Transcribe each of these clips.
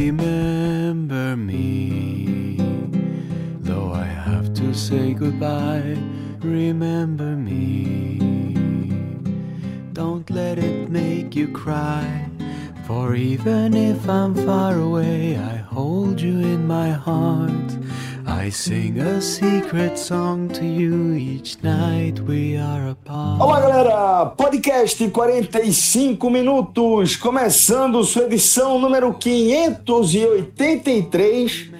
Remember me, though I have to say goodbye. Remember me, don't let it make you cry. For even if I'm far away, I hold you in my heart. I sing a secret song to you each night we are apart. Olá, galera! Podcast 45 minutos, começando sua edição número 583.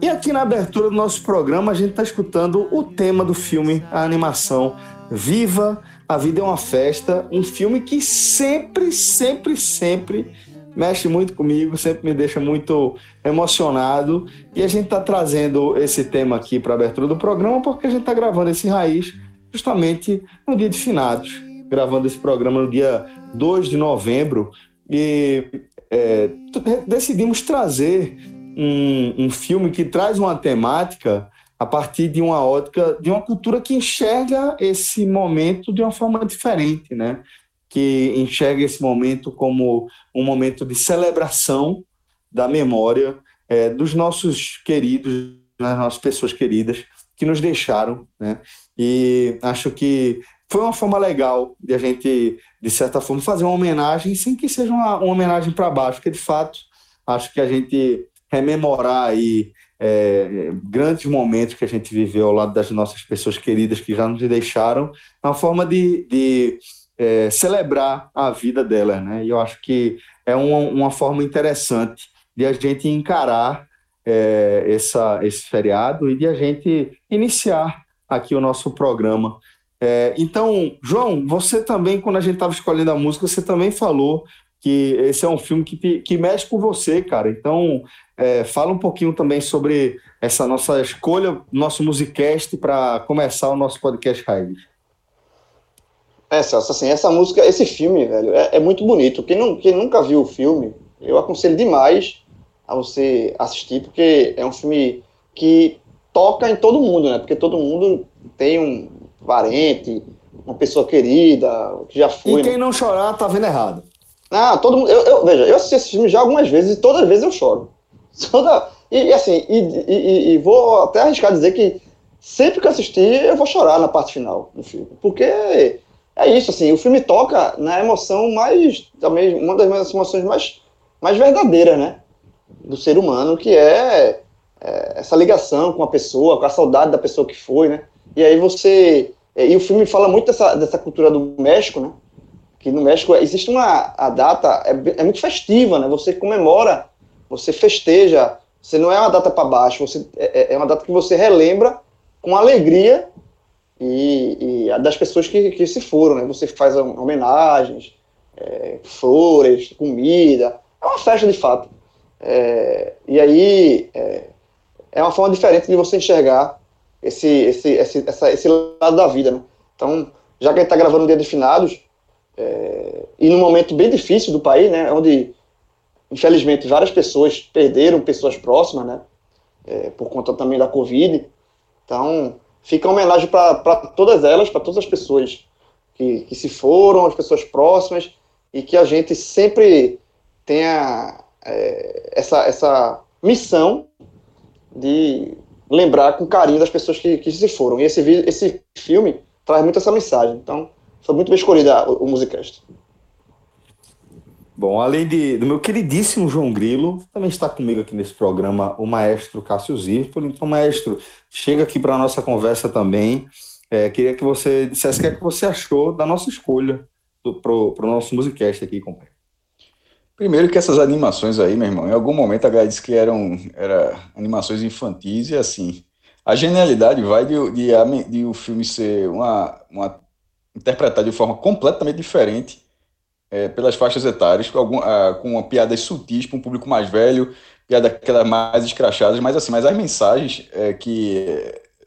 E aqui na abertura do nosso programa, a gente está escutando o tema do filme, a animação Viva, a Vida é uma Festa, um filme que sempre, sempre, sempre mexe muito comigo, sempre me deixa muito emocionado. E a gente está trazendo esse tema aqui para a abertura do programa porque a gente está gravando esse Raiz justamente no dia de finados, gravando esse programa no dia 2 de novembro. E é, decidimos trazer um, um filme que traz uma temática a partir de uma ótica, de uma cultura que enxerga esse momento de uma forma diferente, né? Que enxerga esse momento como um momento de celebração da memória é, dos nossos queridos, das nossas pessoas queridas que nos deixaram, né? E acho que foi uma forma legal de a gente, de certa forma, fazer uma homenagem, sem que seja uma, uma homenagem para baixo, porque de fato acho que a gente rememorar aí é, grandes momentos que a gente viveu ao lado das nossas pessoas queridas que já nos deixaram, é uma forma de, de é, celebrar a vida dela, né? E eu acho que é uma, uma forma interessante de a gente encarar é, essa, esse feriado e de a gente iniciar aqui o nosso programa. É, então, João, você também, quando a gente estava escolhendo a música, você também falou que esse é um filme que, que mexe com você, cara. Então, é, fala um pouquinho também sobre essa nossa escolha, nosso musicast para começar o nosso podcast Raiz. É, Celso, assim, essa música, esse filme, velho, é, é, muito bonito. Quem, não, quem nunca viu o filme, eu aconselho demais a você assistir, porque é um filme que toca em todo mundo, né? Porque todo mundo tem um parente, uma pessoa querida, que já foi. E quem né? não chorar tá vendo errado. Ah, todo mundo. Eu, eu, veja, eu assisti esse filme já algumas vezes e todas as vezes eu choro. Toda, e, e assim, e, e, e, vou até arriscar dizer que sempre que assistir eu vou chorar na parte final do filme. Porque é isso, assim, o filme toca na emoção mais, também, uma das emoções mais, mais verdadeiras, né, do ser humano, que é, é, essa ligação com a pessoa, com a saudade da pessoa que foi, né, e aí você, e o filme fala muito dessa, dessa cultura do México, né, que no México existe uma, a data é, é muito festiva, né, você comemora, você festeja, você não é uma data para baixo, você, é, é uma data que você relembra com alegria e, e das pessoas que, que se foram, né? Você faz homenagens, é, flores, comida, é uma festa de fato. É, e aí é, é, uma forma diferente de você enxergar esse, esse, esse, essa, esse lado da vida, né? Então, já que a gente está gravando no dia de finados, é, e num momento bem difícil do país, né? Onde, infelizmente, várias pessoas perderam pessoas próximas, né? É, por conta também da Covid. Então, fica uma homenagem para todas elas, para todas as pessoas que, que se foram, as pessoas próximas, e que a gente sempre tenha é, essa, essa missão de lembrar com carinho das pessoas que, que se foram. E esse, esse filme traz muito essa mensagem. Então, foi muito bem escolhida o, o Musicast. Bom, além de, do meu queridíssimo João Grilo, também está comigo aqui nesse programa o maestro Cássio Zirpoli. Então, maestro, chega aqui para a nossa conversa também. É, queria que você dissesse o que é que você achou da nossa escolha para o nosso musicast aqui, companheiro. Primeiro que essas animações aí, meu irmão, em algum momento a galera disse que eram era animações infantis e assim, a genialidade vai de, de, de o filme ser uma, uma interpretado de forma completamente diferente é, pelas faixas etárias, com, algum, ah, com piadas sutis para um público mais velho, piadas aquelas mais escrachadas, mas assim, mas as mensagens é, que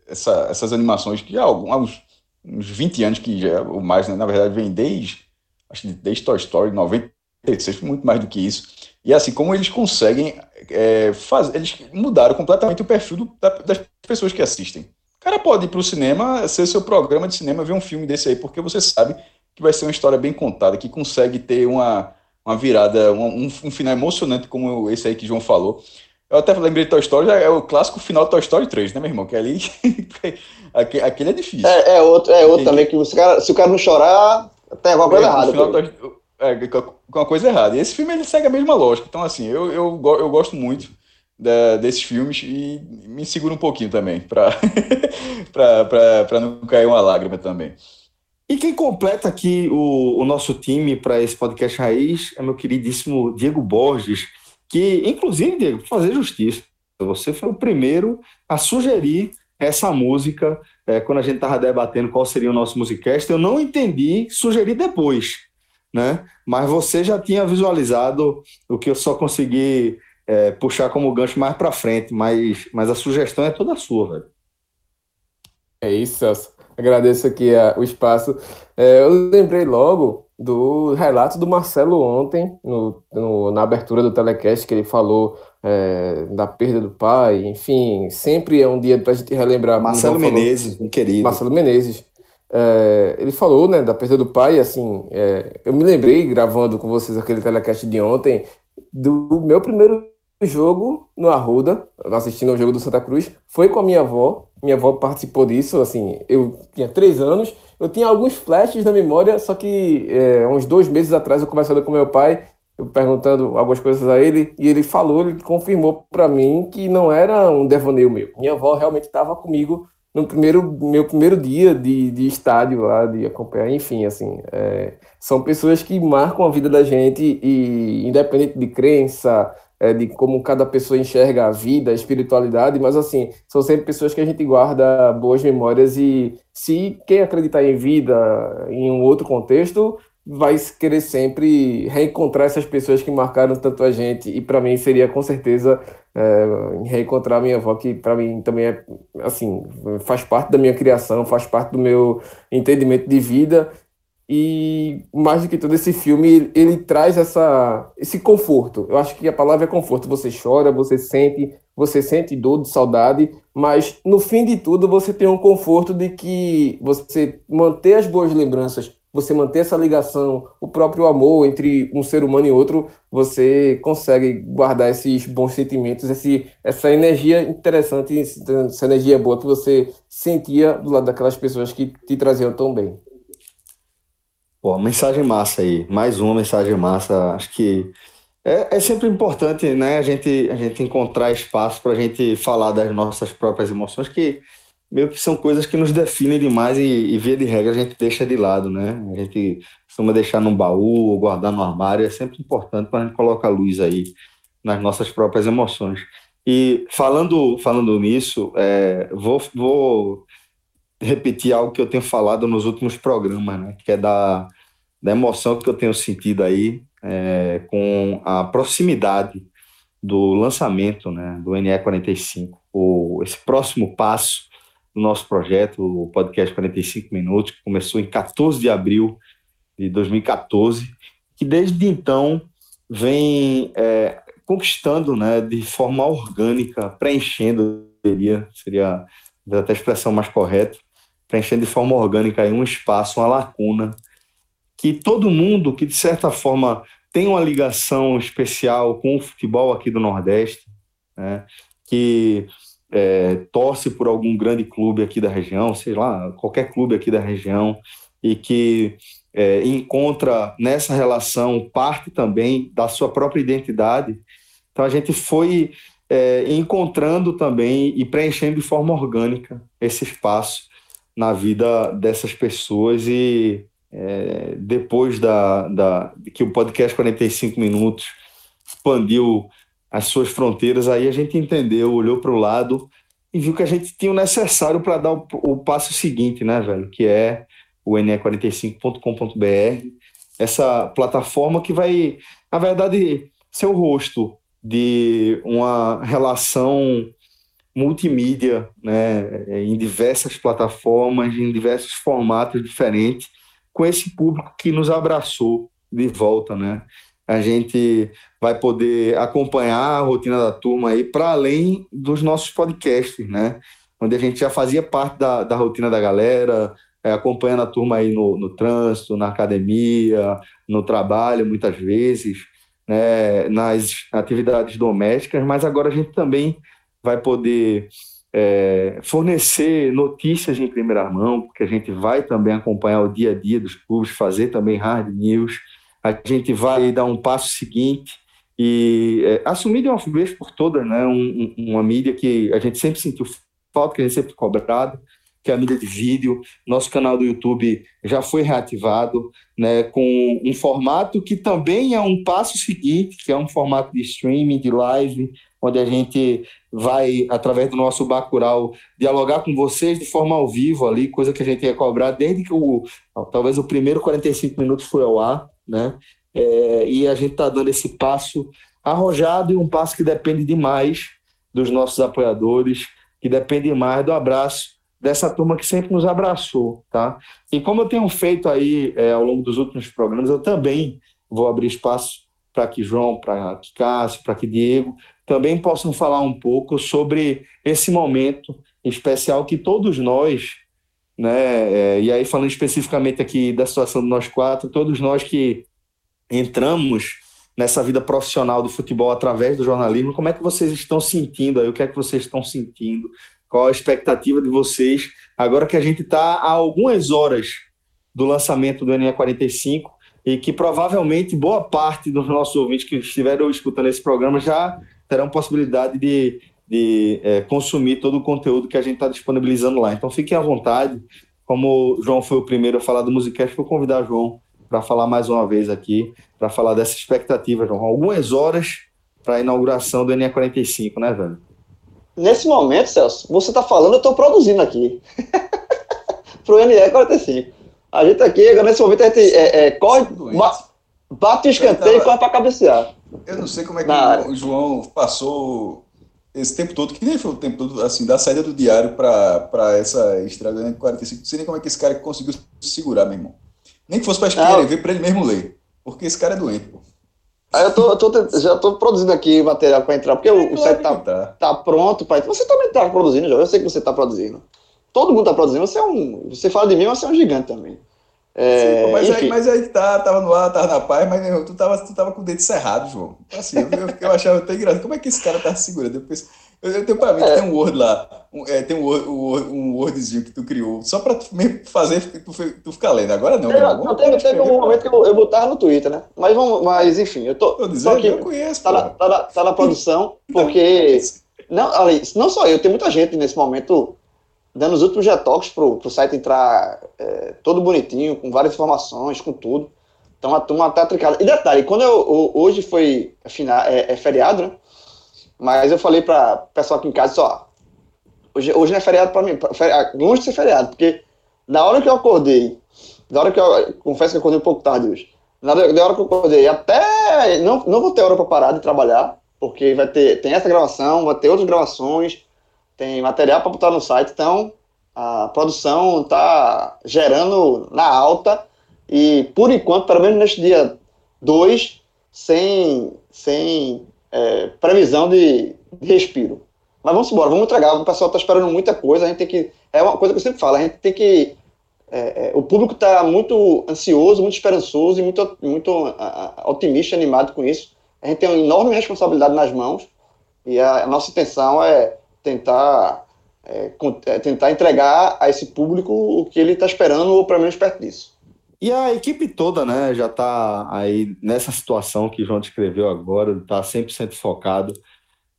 essa, essas animações que há alguns uns 20 anos que já, ou mais, né, na verdade, vem desde, acho que desde Toy Story 96, muito mais do que isso. E assim, como eles conseguem é, fazer, eles mudaram completamente o perfil do, das pessoas que assistem. O cara pode ir para o cinema, ser seu programa de cinema, ver um filme desse aí, porque você sabe que vai ser uma história bem contada, que consegue ter uma, uma virada, um, um final emocionante, como esse aí que João falou. Eu até lembrei de Toy Story, é o clássico final de Toy Story 3, né, meu irmão? Que ali. aquele é difícil. É, é outro, é outro também, que se o, cara, se o cara não chorar, tem alguma coisa é, errada. é, com uma coisa errada. E esse filme ele segue a mesma lógica. Então, assim, eu, eu, eu gosto muito da, desses filmes e me segura um pouquinho também, para não cair uma lágrima também. E quem completa aqui o, o nosso time para esse podcast raiz é meu queridíssimo Diego Borges que, inclusive, Diego, fazer justiça, você foi o primeiro a sugerir essa música é, quando a gente estava debatendo qual seria o nosso musicast. Eu não entendi, sugeri depois, né? Mas você já tinha visualizado o que eu só consegui é, puxar como gancho mais para frente, mas, mas a sugestão é toda sua, velho. É isso, Celso. Agradeço aqui a, o espaço. É, eu lembrei logo do relato do Marcelo ontem, no, no, na abertura do telecast, que ele falou é, da perda do pai, enfim, sempre é um dia para a gente relembrar. Marcelo Menezes, um querido. Marcelo Menezes. É, ele falou né, da perda do pai, assim, é, eu me lembrei, gravando com vocês aquele telecast de ontem, do meu primeiro jogo no Arruda, assistindo ao jogo do Santa Cruz, foi com a minha avó, minha avó participou disso, assim, eu tinha três anos, eu tinha alguns flashes na memória, só que é, uns dois meses atrás eu conversando com meu pai, eu perguntando algumas coisas a ele, e ele falou, ele confirmou para mim que não era um devaneio meu. Minha avó realmente estava comigo no primeiro meu primeiro dia de, de estádio lá, de acompanhar, enfim, assim, é, são pessoas que marcam a vida da gente e independente de crença, é, de como cada pessoa enxerga a vida, a espiritualidade, mas assim, são sempre pessoas que a gente guarda boas memórias e se quem acreditar em vida em um outro contexto vai querer sempre reencontrar essas pessoas que marcaram tanto a gente. E para mim seria com certeza é, reencontrar minha avó que para mim também é assim faz parte da minha criação faz parte do meu entendimento de vida e mais do que tudo, esse filme ele traz essa, esse conforto. Eu acho que a palavra é conforto. Você chora, você sente, você sente dor de saudade, mas no fim de tudo você tem um conforto de que você manter as boas lembranças, você manter essa ligação, o próprio amor entre um ser humano e outro, você consegue guardar esses bons sentimentos, esse, essa energia interessante, essa energia boa que você sentia do lado daquelas pessoas que te traziam tão bem. Pô, mensagem massa aí, mais uma mensagem massa. Acho que é, é sempre importante, né, a gente, a gente encontrar espaço para a gente falar das nossas próprias emoções, que meio que são coisas que nos definem demais e, e via de regra a gente deixa de lado, né? A gente costuma deixar num baú ou guardar no armário, é sempre importante para a gente colocar luz aí nas nossas próprias emoções. E falando, falando nisso, é, vou, vou repetir algo que eu tenho falado nos últimos programas, né? Que é da, da emoção que eu tenho sentido aí é, com a proximidade do lançamento né, do NE45, o, esse próximo passo do nosso projeto, o podcast 45 Minutos, que começou em 14 de abril de 2014, que desde então vem é, conquistando né, de forma orgânica, preenchendo, seria, seria até a expressão mais correta, preenchendo de forma orgânica aí um espaço, uma lacuna, que todo mundo que, de certa forma, tem uma ligação especial com o futebol aqui do Nordeste, né, que é, torce por algum grande clube aqui da região, sei lá, qualquer clube aqui da região, e que é, encontra nessa relação parte também da sua própria identidade. Então a gente foi é, encontrando também e preenchendo de forma orgânica esse espaço na vida dessas pessoas e é, depois da, da, que o podcast 45 minutos expandiu as suas fronteiras, aí a gente entendeu, olhou para o lado e viu que a gente tinha o necessário para dar o, o, passo seguinte, né, velho? Que é o ne45.com.br essa plataforma que vai, na verdade, ser o rosto de uma relação multimídia, né, em diversas plataformas, em diversos formatos diferentes, com esse público que nos abraçou de volta, né? A gente vai poder acompanhar a rotina da turma aí para além dos nossos podcasts, né? Onde a gente já fazia parte da, da rotina da galera, é, acompanhando a turma aí no, no trânsito, na academia, no trabalho, muitas vezes, né? nas atividades domésticas, mas agora a gente também vai poder é, fornecer notícias em primeira mão, porque a gente vai também acompanhar o dia a dia dos clubes, fazer também hard news. A gente vai dar um passo seguinte e é, assumir de uma vez por todas né, um, uma mídia que a gente sempre sentiu falta, que a gente sempre cobrado, que é a mídia de vídeo. Nosso canal do YouTube já foi reativado, né, com um formato que também é um passo seguinte, que é um formato de streaming, de live, onde a gente vai, através do nosso Bacurau, dialogar com vocês de forma ao vivo ali, coisa que a gente ia cobrar desde que o, talvez o primeiro 45 minutos foi ao ar, né? É, e a gente está dando esse passo arrojado e um passo que depende demais dos nossos apoiadores, que depende mais do abraço dessa turma que sempre nos abraçou, tá? E como eu tenho feito aí é, ao longo dos últimos programas, eu também vou abrir espaço para que João, para que Cássio, para que Diego também possam falar um pouco sobre esse momento especial que todos nós, né, é, e aí falando especificamente aqui da situação de nós quatro, todos nós que entramos nessa vida profissional do futebol através do jornalismo, como é que vocês estão sentindo aí? O que é que vocês estão sentindo? Qual a expectativa de vocês agora que a gente está a algumas horas do lançamento do NE45 e que provavelmente boa parte dos nossos ouvintes que estiveram escutando esse programa já terão possibilidade de, de é, consumir todo o conteúdo que a gente está disponibilizando lá. Então fiquem à vontade. Como o João foi o primeiro a falar do Musicast, vou convidar o João para falar mais uma vez aqui, para falar dessa expectativa, João. Algumas horas para a inauguração do NE45, né, velho? Nesse momento, Celso, você está falando, eu estou produzindo aqui. para o NE45. A gente aqui, agora nesse momento, a gente é, é, corre, bate o escanteio e corre para cabecear. Eu não sei como é que Na o João passou esse tempo todo, que nem foi o tempo todo, assim, da saída do diário para essa estrada em 45. Não sei nem como é que esse cara conseguiu segurar, meu irmão. Nem que fosse para escrever, para ele mesmo ler. Porque esse cara é doente, pô. Aí eu tô, eu tô, já tô produzindo aqui material para entrar, porque o, o set tá, tá. tá pronto para Você também tá produzindo, já. Eu sei que você tá produzindo. Todo mundo tá produzindo. Você é um. Você fala de mim, você é um gigante também. É, Sim, mas, aí, mas aí tá, tava no ar, tava na paz, mas tu tava, tu tava com o dedo cerrado, João. Assim, eu, eu, eu achava até engraçado. Como é que esse cara tá segurando? Depois, eu, eu tenho pra mim é. tem um Word lá, um, é, tem um, Word, um Wordzinho que tu criou, só pra tu mesmo fazer tu, tu ficar lendo. Agora não. É, não, teve, teve um momento que eu, eu botava no Twitter, né? Mas, vamos, mas enfim, eu tô. Tô dizendo, eu conheço. Tá na, tá, na, tá na produção, porque. Não, não só eu, tem muita gente nesse momento dando os últimos retoques para o site entrar é, todo bonitinho, com várias informações, com tudo. Então a turma tá tricada. E detalhe, quando eu, eu hoje foi final, é, é, feriado, né? Mas eu falei para o pessoal aqui em casa, só, hoje, hoje não é feriado para mim, feriado, longe de ser feriado, porque na hora que eu acordei, na hora que eu, confesso que eu acordei um pouco tarde hoje, na hora, na hora que eu acordei, até não, não vou ter hora para parar de trabalhar, porque vai ter, tem essa gravação, vai ter outras gravações, tem material para botar no site, então a produção está gerando na alta e, por enquanto, pelo menos neste dia 2, sem, sem é, previsão de, de, respiro. Mas vamos embora, vamos entregar. O pessoal está esperando muita coisa, a gente tem que. É uma coisa que eu sempre falo, a gente tem que. É, é, o público está muito ansioso, muito esperançoso e muito, muito otimista, animado com isso. A gente tem uma enorme responsabilidade nas mãos e a, a nossa intenção é tentar, é, é, tentar entregar a esse público o que ele está esperando, ou pelo menos perto disso. E a equipe toda, né, já está aí nessa situação que João descreveu agora, está 100% focado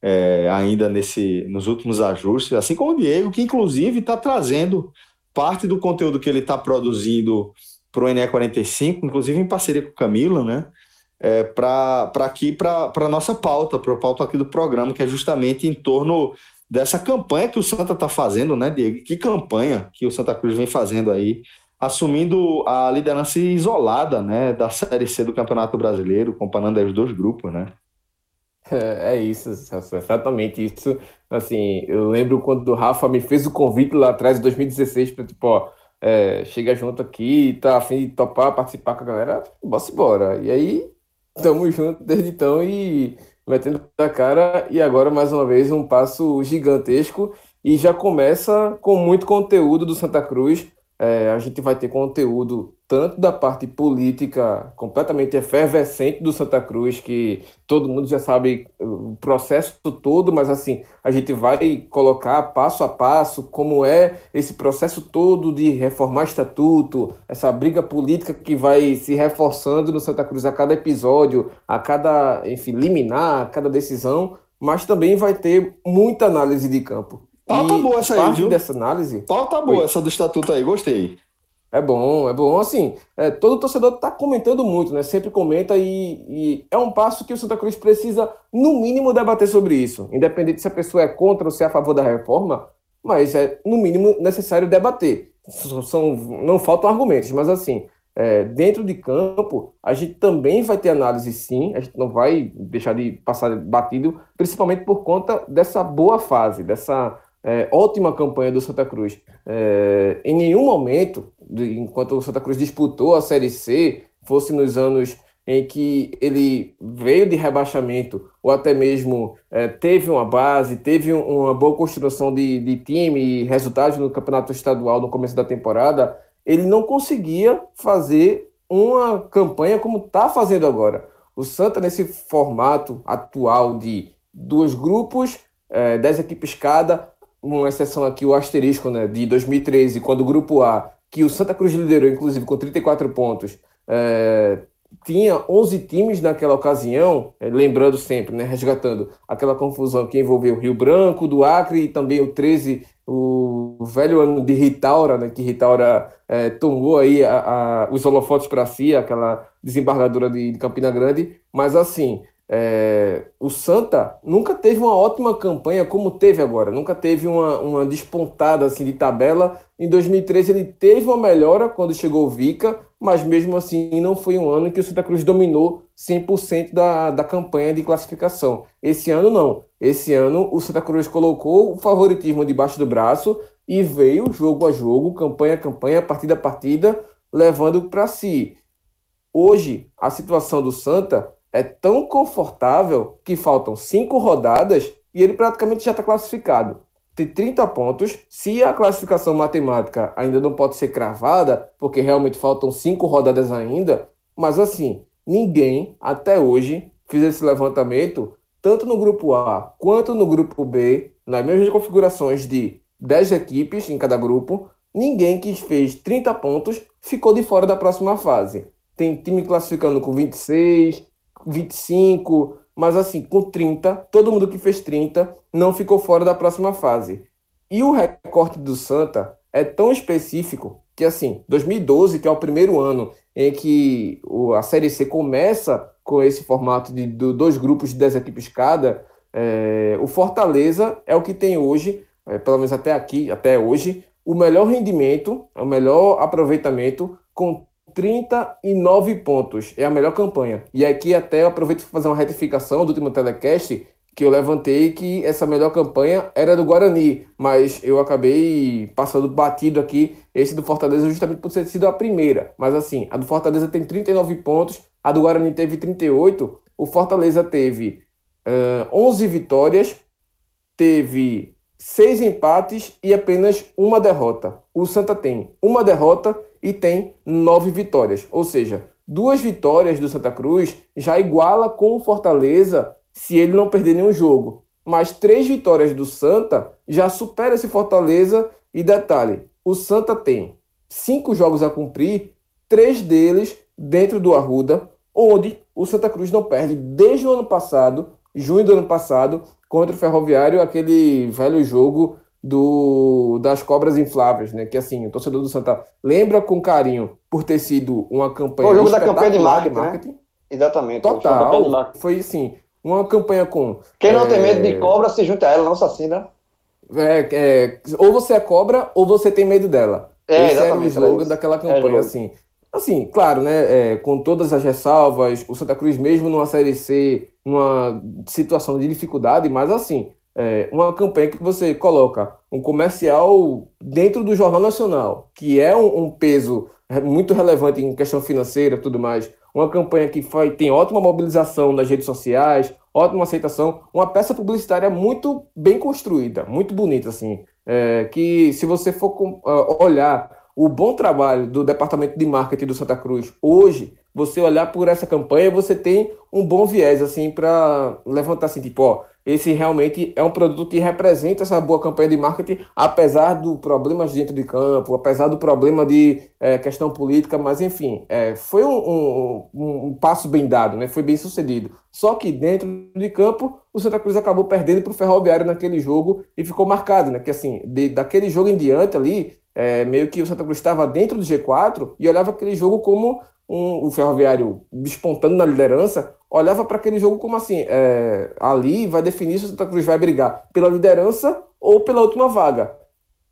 é, ainda nesse, nos últimos ajustes, assim como o Diego, que inclusive está trazendo parte do conteúdo que ele está produzindo para o NE45, inclusive em parceria com o Camila, né, é, para aqui, para a nossa pauta, para a pauta aqui do programa, que é justamente em torno dessa campanha que o Santa está fazendo, né, Diego? Que campanha que o Santa Cruz vem fazendo aí assumindo a liderança isolada, né, da Série C do Campeonato Brasileiro, comparando os dois grupos, né? É, é isso, exatamente isso. Assim, eu lembro quando o Rafa me fez o convite lá atrás, em 2016, para tipo, ó, é, chega junto aqui, tá afim de topar, participar com a galera, bora embora. E aí, estamos juntos desde então e metendo a cara. E agora, mais uma vez, um passo gigantesco e já começa com muito conteúdo do Santa Cruz. É, a gente vai ter conteúdo tanto da parte política completamente efervescente do Santa Cruz, que todo mundo já sabe o processo todo, mas assim, a gente vai colocar passo a passo como é esse processo todo de reformar estatuto, essa briga política que vai se reforçando no Santa Cruz a cada episódio, a cada, enfim, liminar, a cada decisão, mas também vai ter muita análise de campo. Pauta boa essa aí, viu? dessa análise. Pauta boa Oi. essa do estatuto aí, gostei. É bom, é bom. Assim, é, todo torcedor está comentando muito, né? Sempre comenta e, e, é um passo que o Santa Cruz precisa, no mínimo, debater sobre isso. Independente se a pessoa é contra ou se é a favor da reforma, mas é, no mínimo, necessário debater. São, não faltam argumentos, mas assim, é, dentro de campo, a gente também vai ter análise sim, a gente não vai deixar de passar batido, principalmente por conta dessa boa fase, dessa é, ótima campanha do Santa Cruz. É, em nenhum momento, enquanto o Santa Cruz disputou a Série C, fosse nos anos em que ele veio de rebaixamento, ou até mesmo é, teve uma base, teve uma boa construção de, de time e resultados no campeonato estadual no começo da temporada, ele não conseguia fazer uma campanha como está fazendo agora. O Santa, nesse formato atual de dois grupos, é, dez equipes cada, uma exceção aqui, o asterisco né, de 2013, quando o Grupo A, que o Santa Cruz liderou, inclusive, com 34 pontos, é, tinha 11 times naquela ocasião, é, lembrando sempre, né, resgatando aquela confusão que envolveu o Rio Branco, do Acre e também o 13, o velho ano de Ritaura, né, que Ritaura é, tomou aí a, a, os holofotes para si, aquela desembargadora de, de Campina Grande, mas assim, é, o Santa nunca teve uma ótima campanha como teve agora, nunca teve uma, uma despontada assim de tabela. Em 2013 ele teve uma melhora quando chegou o Vica, mas mesmo assim não foi um ano em que o Santa Cruz dominou 100% da, da campanha de classificação. Esse ano não. Esse ano o Santa Cruz colocou o favoritismo debaixo do braço e veio jogo a jogo, campanha a campanha, partida a partida, levando para si. Hoje, a situação do Santa é tão confortável que faltam cinco rodadas e ele praticamente já está classificado. Tem 30 pontos. Se a classificação matemática ainda não pode ser cravada, porque realmente faltam cinco rodadas ainda, mas assim, ninguém até hoje fez esse levantamento, tanto no grupo A quanto no grupo B, nas mesmas configurações de 10 equipes em cada grupo, ninguém que fez 30 pontos ficou de fora da próxima fase. Tem time classificando com 26, 25, mas assim, com 30, todo mundo que fez 30 não ficou fora da próxima fase. E o recorte do Santa é tão específico que, assim, 2012, que é o primeiro ano em que a Série C começa com esse formato de, dois grupos de 10 equipes cada, é, o Fortaleza é o que tem hoje, é, pelo menos até aqui, até hoje, o melhor rendimento, o melhor aproveitamento com 39 pontos. É a melhor campanha. E aqui até aproveito para fazer uma retificação do último telecast que eu levantei que essa melhor campanha era do Guarani, mas eu acabei passando batido aqui esse do Fortaleza justamente por ter sido a primeira. Mas assim, a do Fortaleza tem 39 pontos, a do Guarani teve 38, o Fortaleza teve uh, 11 vitórias, teve seis empates e apenas uma derrota. O Santa tem uma derrota e tem nove vitórias. Ou seja, duas vitórias do Santa Cruz já iguala com o Fortaleza se ele não perder nenhum jogo. Mas três vitórias do Santa já supera esse Fortaleza. E detalhe: o Santa tem cinco jogos a cumprir, três deles dentro do Arruda, onde o Santa Cruz não perde desde o ano passado, junho do ano passado, contra o Ferroviário, aquele velho jogo do, das cobras infláveis, né? Que assim, o torcedor do Santa lembra com carinho por ter sido uma campanha. o jogo da campanha de marketing. De marketing. Né? Exatamente. Total. Foi assim, uma campanha com. Quem não é... tem medo de cobra se junta a ela, não assassina. É, é, ou você é cobra ou você tem medo dela. É, Esse era o slogan daquela campanha, é, assim. Assim, claro, né? É, com todas as ressalvas, o Santa Cruz, mesmo numa Série C, numa situação de dificuldade, mas assim, é, uma campanha que você coloca um comercial dentro do Jornal Nacional, que é um, um peso muito relevante em questão financeira tudo mais, uma campanha que foi, tem ótima mobilização nas redes sociais, ótima aceitação, uma peça publicitária muito bem construída, muito bonita, assim, é, que se você for olhar o bom trabalho do departamento de marketing do Santa Cruz hoje, você olhar por essa campanha, você tem um bom viés, assim, para levantar assim, tipo, ó, esse realmente é um produto que representa essa boa campanha de marketing, apesar do problemas dentro de campo, apesar do problema de é, questão política, mas enfim, é, foi um, um, um, passo bem dado, né? foi bem sucedido. Só que dentro de campo, o Santa Cruz acabou perdendo para o Ferroviário naquele jogo e ficou marcado, né? Que assim, de, daquele jogo em diante ali, é, meio que o Santa Cruz estava dentro do G4 e olhava aquele jogo como um, o Ferroviário despontando na liderança, olhava para aquele jogo como assim: é, ali vai definir se o Santa Cruz vai brigar pela liderança ou pela última vaga.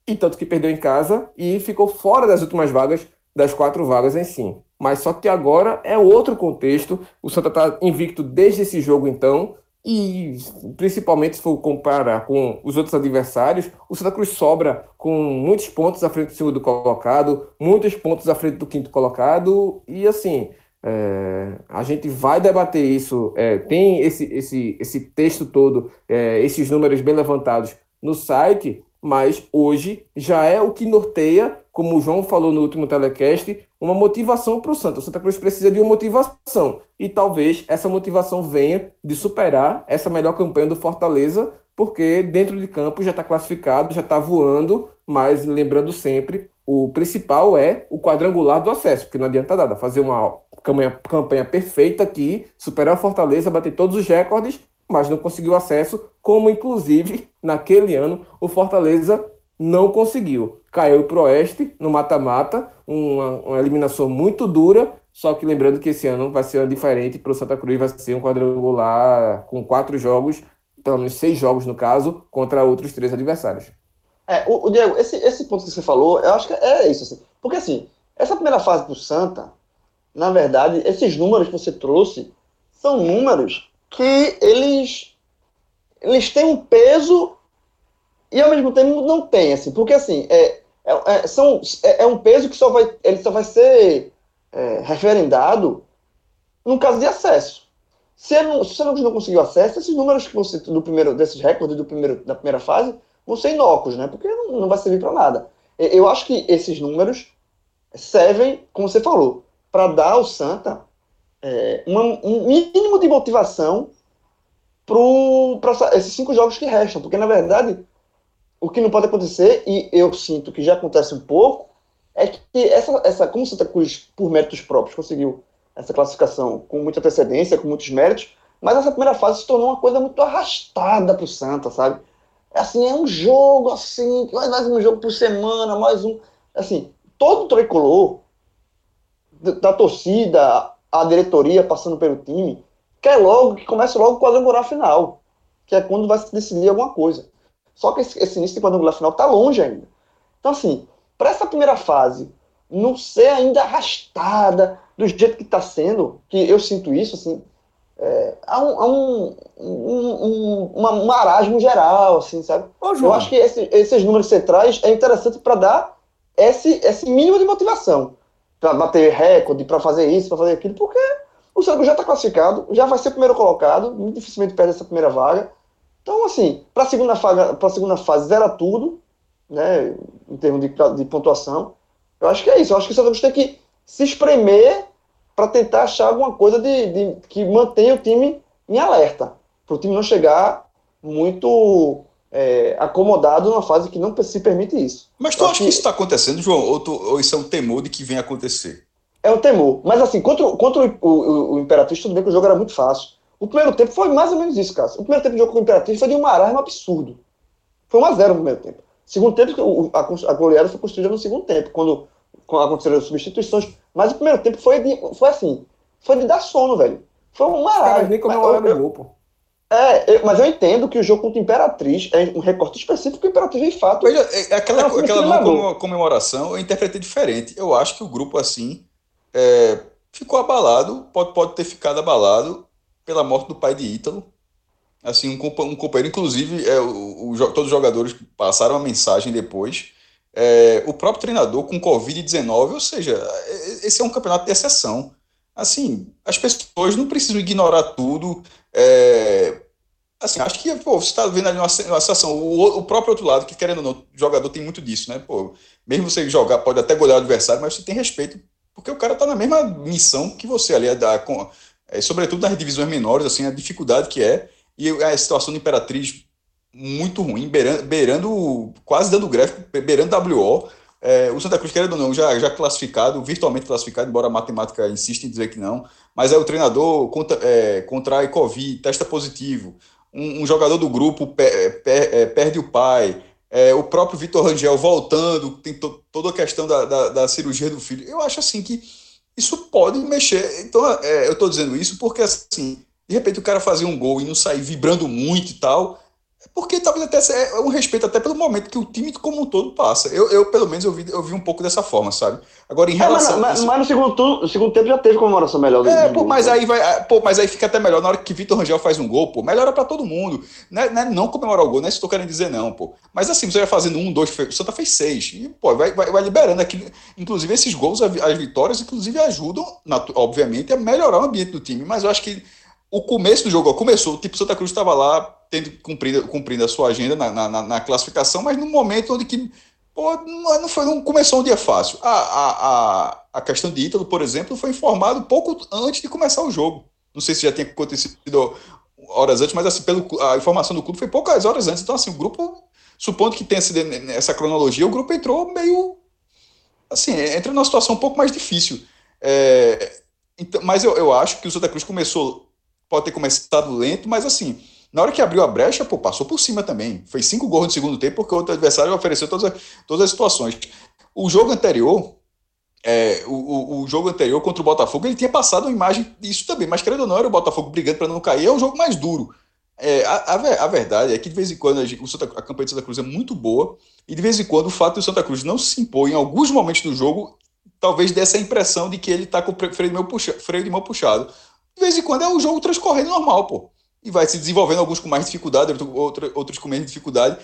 E tanto que perdeu em casa e ficou fora das últimas vagas, das quatro vagas em si. Mas só que agora é outro contexto. O Santa está invicto desde esse jogo, então. E principalmente se for comparar com os outros adversários, o Santa Cruz sobra com muitos pontos à frente do segundo colocado, muitos pontos à frente do quinto colocado, e assim, é, a gente vai debater isso. É, tem esse, esse, esse texto todo, é, esses números bem levantados no site, mas hoje já é o que norteia, como o João falou no último telecast, uma motivação para o Santa. O Santa Cruz precisa de uma motivação. E talvez essa motivação venha de superar essa melhor campanha do Fortaleza, porque dentro de campo já está classificado, já está voando, mas lembrando sempre, o principal é o quadrangular do acesso, porque não adianta nada fazer uma campanha, campanha perfeita aqui, superar o Fortaleza, bater todos os recordes, mas não conseguiu acesso, como inclusive naquele ano o Fortaleza não conseguiu. Caiu para o Oeste no mata-mata, uma, uma, eliminação muito dura. Só que lembrando que esse ano vai ser diferente para o Santa Cruz, vai ser um quadrangular com quatro jogos, pelo menos seis jogos no caso, contra outros três adversários. É, o, o Diego, esse, esse ponto que você falou, eu acho que é isso. Assim, porque assim, essa primeira fase para o Santa, na verdade, esses números que você trouxe são números que eles, eles têm um peso e ao mesmo tempo não tem, assim, porque assim, é, é, é são, é, é, um peso que só vai, ele só vai ser é, referendado no caso de acesso. Se, você não conseguiu acesso, esses números que você, do primeiro, desses recordes do primeiro, da primeira fase vão ser inócuos, né? Porque não, não vai servir para nada. Eu acho que esses números servem, como você falou, para dar ao Santa é, uma, um mínimo de motivação para esses cinco jogos que restam, porque na verdade o que não pode acontecer, e eu sinto que já acontece um pouco, é que essa, essa como Santa Cruz, por méritos próprios, conseguiu essa classificação com muita antecedência, com muitos méritos, mas essa primeira fase se tornou uma coisa muito arrastada para o Santa, sabe? Assim, é um jogo assim, mais um jogo por semana, mais um. Assim, todo o tricolor, da torcida, a diretoria passando pelo time, quer logo que comece logo o quadrangular final, que é quando vai se decidir alguma coisa. Só que esse, esse início de quadrangular final está longe ainda. Então, assim, para essa primeira fase não ser ainda arrastada do jeito que está sendo, que eu sinto isso, assim, é, há um, há um, um, um, marasmo geral, assim, sabe? Ô, eu acho que esse, esses números centrais é interessante para dar esse, esse mínimo de motivação para bater recorde, para fazer isso, para fazer aquilo, porque o Santos já está classificado, já vai ser o primeiro colocado, muito dificilmente perde essa primeira vaga. Então, assim, para a segunda, fase, segunda fase, zera tudo, né, em termos de, de pontuação. Eu acho que é isso. Eu acho que o Santos tem que se espremer para tentar achar alguma coisa de, de, que mantenha o time em alerta, para o time não chegar muito é, acomodado numa fase que não se permite isso. Mas tu acha que, que isso está acontecendo, João? Ou, tu, ou, isso é um temor de que venha acontecer? É um temor. Mas assim, contra, contra o, o, o Imperatriz, tudo bem que o jogo era muito fácil. O primeiro tempo foi mais ou menos isso, cara. O primeiro tempo do jogo com o Imperatriz foi de um marasmo absurdo. Foi 1x0 no primeiro tempo. Segundo tempo, a, a goleada foi construída no segundo tempo, quando, quando aconteceram as substituições. Mas o primeiro tempo foi, de, foi assim, foi de dar sono, velho. Foi um marasmo. Nem comemoraram o gol, pô. É, eu- mas eu entendo que o jogo contra o Imperatriz é um recorte específico que o Imperatriz de fato. Veja, é- é aquela, É aquela não levou. como- comemoração eu interpretei diferente. Eu acho que o grupo, assim, é, ficou abalado, pode, pode ter ficado abalado pela morte do pai de Ítalo. Assim, um, um companheiro, inclusive, é, o, o todos os jogadores passaram a mensagem depois. É, o próprio treinador com Covid-19, ou seja, é- esse é um campeonato de exceção. Assim, as pessoas não precisam ignorar tudo. é, Assim, acho que, pô, você está vendo ali uma, uma situação. O, o próprio outro lado, que querendo ou não, o jogador tem muito disso, né? Pô, mesmo você jogar, pode até golear o adversário, mas você tem respeito, porque o cara tá na mesma missão que você ali, é da, é, sobretudo nas divisões menores, assim, a dificuldade que é, e a situação do Imperatriz muito ruim, beirando, beirando quase dando greve, beirando WO. É, o Santa Cruz, querendo ou não, já, já classificado, virtualmente classificado, embora a matemática insista em dizer que não, mas é o treinador contra, é, contrai Covid, testa positivo, um, um jogador do grupo pe- pe- é, perde o pai, é, o próprio Vitor Rangel voltando, tem to- toda a questão da, da, da cirurgia do filho. Eu acho assim que isso pode mexer. Então, é, eu estou dizendo isso porque, assim, de repente o cara fazer um gol e não sair vibrando muito e tal, porque talvez até se- é um respeito até pelo momento que o time como um todo passa. Eu, eu pelo menos, eu vi, eu vi um pouco dessa forma, sabe? Agora, em É, mas, relação. mas- isso- mas no, segundo turno, no segundo tempo já teve comemoração melhor do é, pô, mas né? aí vai, ah, pô, mas aí fica até melhor na hora que Vitor Rangel faz um gol, pô, melhora pra todo mundo. Não, é, não, é não comemorar o gol, não é isso que eu tô querendo dizer, não, pô. Mas assim, você vai fazendo um, dois, o Santa fez seis. E, pô, vai, vai, vai liberando aqui. Inclusive, esses gols, as vitórias, inclusive, ajudam, obviamente, a melhorar o ambiente do time. Mas eu acho que o começo do jogo, ó, começou, tipo, Santa Cruz estava lá, tendo cumprido, cumprindo a sua agenda na, na, na- classificação, mas num momento onde que. Pô, não, não foi, não começou um dia fácil. A, a, a, a questão de Ítalo, por exemplo, foi informado pouco antes de começar o jogo. Não sei se já tinha acontecido horas antes, mas assim, pelo, a informação do clube foi poucas horas antes. Então, assim, o grupo, supondo que tenha sido nessa cronologia, o grupo entrou meio. Assim, entra numa situação um pouco mais difícil. É, então, mas eu, eu acho que o Santa Cruz começou, pode ter começado lento, mas assim, na hora que abriu a brecha, pô, passou por cima também. Fez cinco gols no segundo tempo, porque o outro adversário ofereceu todas, as- todas as situações. O jogo anterior, é, o, o, jogo anterior contra o Botafogo, ele tinha passado uma imagem disso também, mas querendo ou não, era o Botafogo brigando para não cair, é um jogo mais duro. É, a, a, a verdade é que de vez em quando a, gente- Santa- a campanha de Santa Cruz é muito boa, e de vez em quando o fato de o Santa Cruz não se impor em alguns momentos do jogo, talvez dê essa impressão de que ele está com o freio de, mão puxa, freio de mão puxado. De vez em quando é o jogo transcorrendo normal, pô. E vai se desenvolvendo, alguns com mais dificuldade, outro- outro- outros com menos dificuldade.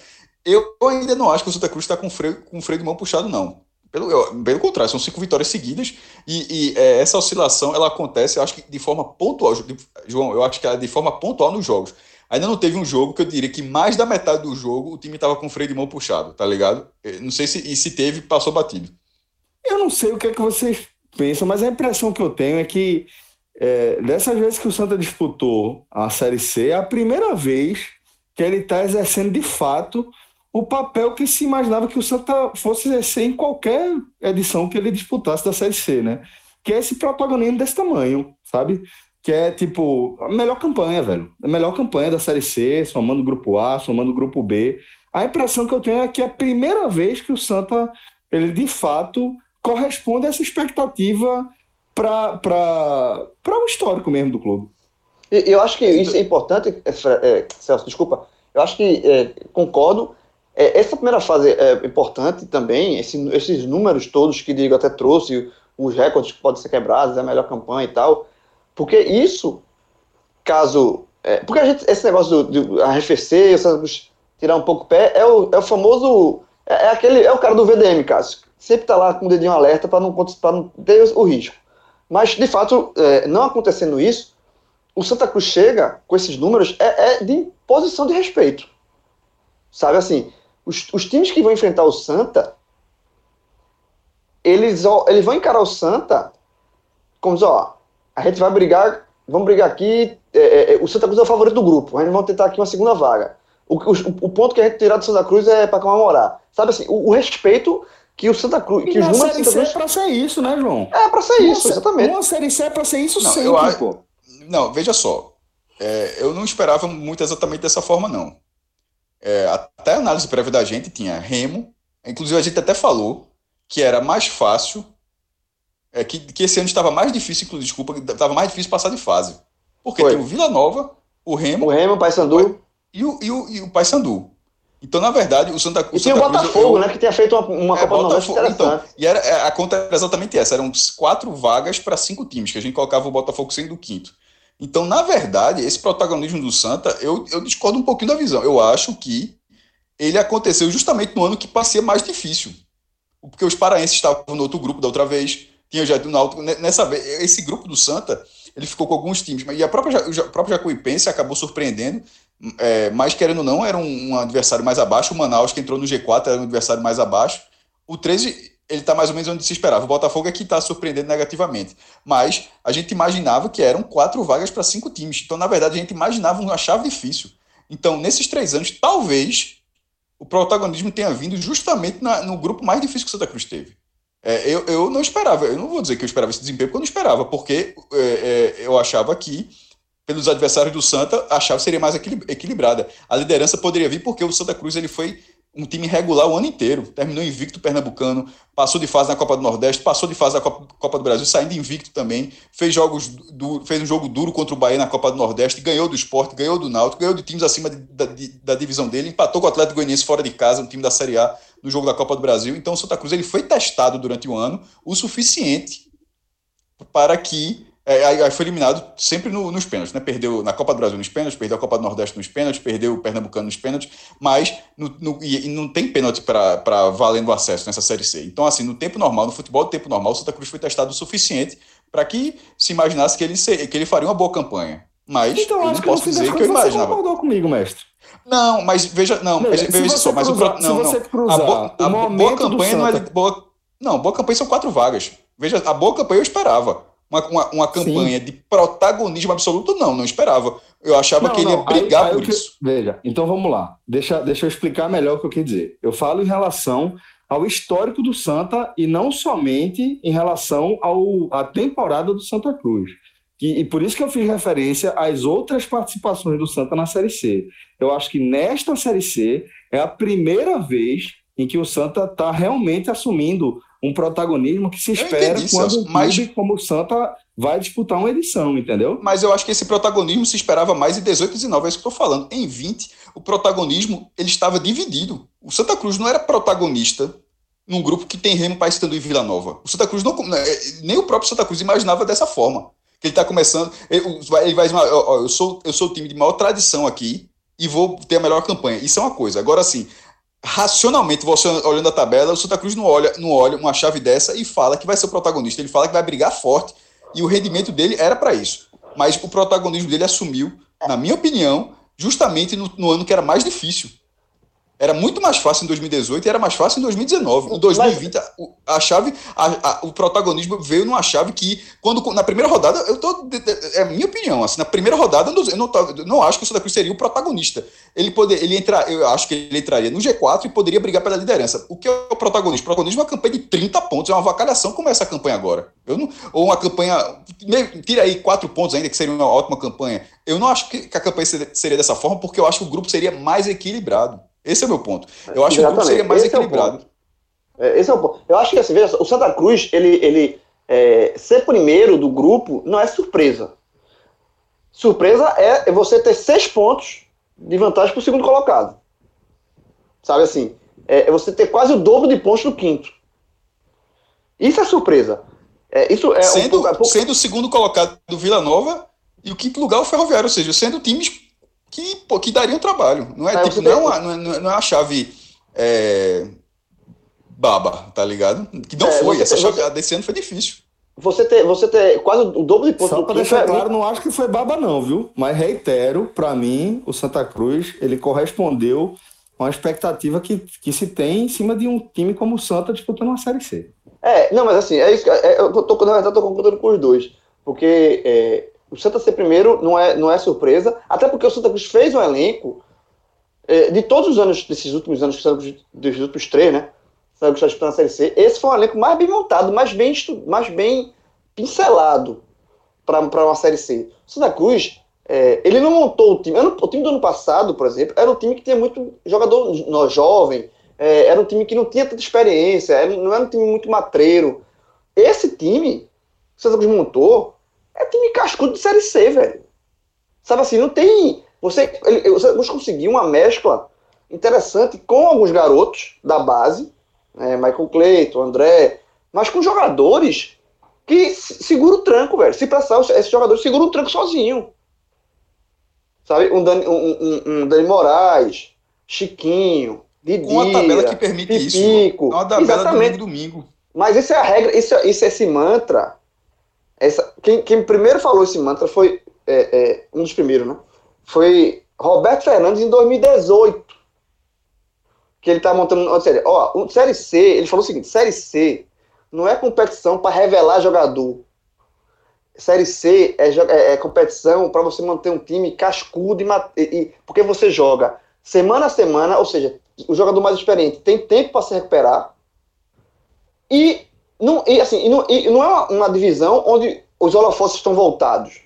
Eu ainda não acho que o Santa Cruz está com freio, com freio de mão puxado, não. Pelo, eu- pelo contrário, são cinco vitórias seguidas e, e, é, essa oscilação ela acontece, eu acho que de forma pontual, Ju- João, eu acho que é de forma pontual nos jogos. Ainda não teve um jogo que eu diria que mais da metade do jogo o time estava com freio de mão puxado, tá ligado? Eu Não sei se, e se teve, passou batido. Eu não sei o que é que vocês pensam, mas a impressão que eu tenho é que é, vezes que o Santa disputou a Série C, é a primeira vez que ele está exercendo de fato o papel que se imaginava que o Santa fosse exercer em qualquer edição que ele disputasse da Série C, né? Que é esse protagonismo desse tamanho, sabe? Que é tipo a melhor campanha, velho. A melhor campanha da Série C, somando o grupo A, somando o grupo B. A impressão que eu tenho é que é a primeira vez que o Santa, ele de fato corresponde a essa expectativa para o histórico mesmo do clube. Eu acho que isso é importante, é, é, Celso, desculpa. Eu acho que é, concordo. É, essa primeira fase é importante também, esse- esses números todos que Diego até trouxe, os recordes que podem ser quebrados, a melhor campanha e tal, porque isso, caso. é, porque a gente, esse negócio do arrefecer, tirar um pouco o pé, é o, é o famoso. É, é aquele, é o cara do VDM, Cássio. Sempre tá lá com o dedinho alerta para não, não ter o risco. Mas, de fato, é, não acontecendo isso, o Santa Cruz chega com esses números é, é de posição de respeito. Sabe assim, os, os times que vão enfrentar o Santa, eles, eles vão encarar o Santa como ó, a gente vai brigar, vamos brigar aqui, é, é, é, o Santa Cruz é o favorito do grupo, a gente vai tentar aqui uma segunda vaga. O, o, o ponto que a gente tirar do Santa Cruz é para comemorar. Sabe assim, o, o respeito que o Santa Cruz, que E os na números Série Santa C é Cruz... para ser isso, né, João? É para ser isso, Uma- exatamente. Uma Série C é para ser isso Não, sempre, eu acho- pô. Não, veja só. É, eu não esperava muito exatamente dessa forma, não. É, até a análise prévia da gente tinha Remo, inclusive a gente até falou que era mais fácil, é, que, que esse ano estava mais difícil, inclusive, desculpa, estava mais difícil passar de fase. Porque Foi. tem o Vila Nova o Remo, O Remo, o Paysandu. e o, e o, e o Paysandu. Então, na verdade, o Santa, E tinha o Cruz, Botafogo, eu- né? Que tinha feito uma, uma É, Copa do Nordeste Botafogo, então, e era, é, a conta era exatamente essa, eram quatro vagas para cinco times, que a gente colocava o Botafogo sendo o quinto. Então, na verdade, esse protagonismo do Santa, eu, eu discordo um pouquinho da visão. Eu acho que ele aconteceu justamente no ano que parecia mais difícil. Porque os paraenses estavam no outro grupo da outra vez, tinha já do Náutico. Ne- Nessa vez, esse grupo do Santa, ele ficou com alguns times, mas- e a própria, o próprio Jacuipense acabou surpreendendo, é, mas querendo ou não, era um, um adversário mais abaixo. O Manaus, que entrou no G4, era um adversário mais abaixo. O 13, ele está mais ou menos onde se esperava. O Botafogo é que está surpreendendo negativamente. Mas a gente imaginava que eram quatro vagas para cinco times. Então, na verdade, a gente imaginava uma chave difícil. Então, nesses três anos, talvez o protagonismo tenha vindo justamente na- no grupo mais difícil que Santa Cruz teve. É, eu, eu não esperava, eu não vou dizer que eu esperava esse desempenho, porque eu não esperava, porque é, é, eu achava que, pelos adversários do Santa, a chave seria mais equili- equilibrada. A liderança poderia vir porque o Santa Cruz ele foi um time regular o ano inteiro. Terminou invicto pernambucano, passou de fase na Copa do Nordeste, passou de fase na Copa, do Brasil, saindo invicto também. Fez jogos fez um jogo duro contra o Bahia na Copa do Nordeste, ganhou do Sport, ganhou do Náutico, ganhou de times acima de- da, de- da divisão dele, empatou com o Atlético Goianiense fora de casa, um time da Série A, no jogo da Copa do Brasil. Então o Santa Cruz ele foi testado durante o ano o suficiente para que é, aí, aí foi eliminado sempre no- nos pênaltis, né? Perdeu na Copa do Brasil nos pênaltis, perdeu a Copa do Nordeste nos pênaltis, perdeu o Pernambucano nos pênaltis, mas no- no- e, e não tem pênalti para valendo acesso nessa Série C. Então, assim, no tempo normal, no futebol do tempo normal, o Santa Cruz foi testado o suficiente para que se imaginasse que ele, ser- que ele faria uma boa campanha. Mas Então, eu não posso dizer que eu contas você imaginava. concordou comigo, mestre. Não, mas veja, não, Veja, veja, se só, mas o cruzar- pro- se não, cruzar a boa, o a boa campanha não é Santa- boa. Não, boa campanha são quatro vagas. Veja, a boa campanha eu esperava. Uma, uma, uma campanha de protagonismo absoluto, não, não esperava. Eu achava Não, que ele ia não, aí- brigar aí por que- isso. Veja, então vamos lá. Deixa, deixa eu explicar melhor o que eu quis dizer. Eu falo em relação ao histórico do Santa e não somente em relação ao, à temporada do Santa Cruz. E, e por isso que eu fiz referência às outras participações do Santa na Série C. Eu acho que nesta Série C é a primeira vez em que o Santa está realmente assumindo um protagonismo que se espera entendi, quando um mas- clube como o Santa vai disputar uma edição, entendeu? Mas eu acho que esse protagonismo se esperava mais em 18 e 19, é isso que eu estou falando. Em 20, o protagonismo ele estava dividido. O Santa Cruz não era protagonista num grupo que tem Remo, Paysandu e Vila Nova. O Santa Cruz não, nem o próprio Santa Cruz imaginava dessa forma. Que ele está começando, ele vai, ele eu sou eu sou o time de maior tradição aqui e vou ter a melhor campanha. Isso é uma coisa. Agora assim, racionalmente, você olhando a tabela, o Santa Cruz não olha, não olha uma chave dessa e fala que vai ser o protagonista. Ele fala que vai brigar forte e o rendimento dele era para isso. Mas o protagonismo dele assumiu, na minha opinião, justamente no, no ano que era mais difícil. Era muito mais fácil em 2018 e era mais fácil em 2019. Em 2020, a, chave, a- a- o protagonismo veio numa chave que, quando na primeira rodada, eu tô, é a minha opinião, assim, na primeira rodada, eu não, eu não, eu não acho que o Santa Cruz seria o protagonista. Ele poder, ele entrar, eu acho que ele entraria no G4 e poderia brigar pela liderança. O que é o protagonismo? O protagonismo é uma campanha de 30 pontos, é uma vacalhação como é essa campanha agora. Eu não, ou uma campanha, tira aí quatro pontos ainda, que seria uma ótima campanha. Eu não acho que, que a campanha seria dessa forma, porque eu acho que o grupo seria mais equilibrado. Esse é o meu ponto. Eu acho que o grupo Exatamente. seria mais Esse é equilibrado. É, esse é o ponto. Eu acho que assim, veja o Santa Cruz, ele, ele é, ser primeiro do grupo não é surpresa. Surpresa é você ter seis pontos de vantagem para o segundo colocado. Sabe assim? É, é você ter quase o dobro de pontos no quinto. Isso é surpresa. É, isso é um sendo, pouco- é pouco- sendo o segundo colocado do Vila Nova e o quinto lugar o Ferroviário, ou seja, sendo times que, pô, que dariam trabalho. Não é, É, tipo, não, é uma, não, é, não é uma chave é, baba, tá ligado? Que não É, foi. Essa tem- chave você- desse ano foi difícil. você, ter, você ter quase o dobro de pontos Só no para quinto deixar é claro, não acho que foi baba não, viu? Mas reitero, para mim, o Santa Cruz, ele correspondeu a uma expectativa que, que se tem em cima de um time como o Santa disputando uma Série C. É, não, mas assim, é isso que é, eu tô, na verdade, eu tô concordando com os dois. Porque é, o Santa ser primeiro não é, não é surpresa, até porque o Santa Cruz fez um elenco é, de todos os anos, desses últimos anos, dos últimos três, né? Santa Cruz está disputando a Série C. Esse foi um elenco mais bem montado, mais bem, mais bem pincelado para uma Série C. O Santa Cruz, é, ele não montou o time. O time do ano passado, por exemplo, era um time que tinha muito jogador jovem, é, era um time que não tinha tanta experiência, era- não era um time muito matreiro. Esse time que o Santa Cruz montou é time cascudo de Série C, velho. Sabe assim, não tem. Você, ele, você conseguiu uma mescla interessante com alguns garotos da base, né, Michael Clayton, André, mas com jogadores que segura o tranco, velho. Se passar, esses jogadores seguram o tranco sozinho. Sabe? Um Dani, um, um, um Dani Moraes, Chiquinho, Didi. Com a tabela que permite Pipico, isso. Uma tabela exatamente. domingo, domingo. Mas isso é a regra, isso, isso é esse mantra. Essa, quem, quem primeiro falou esse mantra foi é, é, um dos primeiros, né? Foi Roberto Fernandes em 2018. Que ele tá montando uma série. Ó, Série C, ele falou o seguinte: Série C não é competição para revelar jogador. Série C é, é, é competição para você manter um time cascudo e, e, porque você joga semana a semana, ou seja, o jogador mais experiente tem tempo para se recuperar e não, e, assim, e não, e não é uma, uma, divisão onde os holofotes estão voltados.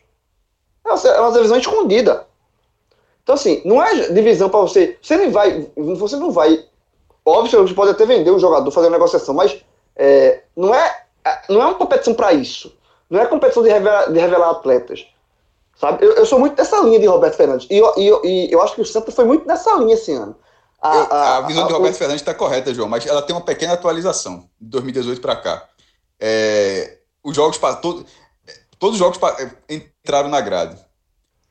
É uma, é uma divisão escondida. Então, assim, não é divisão para você. Você não vai. Você não vai. Óbvio, você pode até vender um jogador, fazer uma negociação, mas é, não, é, não é uma competição para isso. Não é competição de revelar, de revelar atletas. Sabe? Eu, eu, sou muito dessa linha de Roberto Fernandes. E eu, e, eu, e eu acho que o Santos foi muito nessa linha esse ano. A, a, a visão a, de Roberto o... Fernandes está correta, João, mas ela tem uma pequena atualização de 2018 para cá. É, os jogos todo, todos os jogos entraram na grade.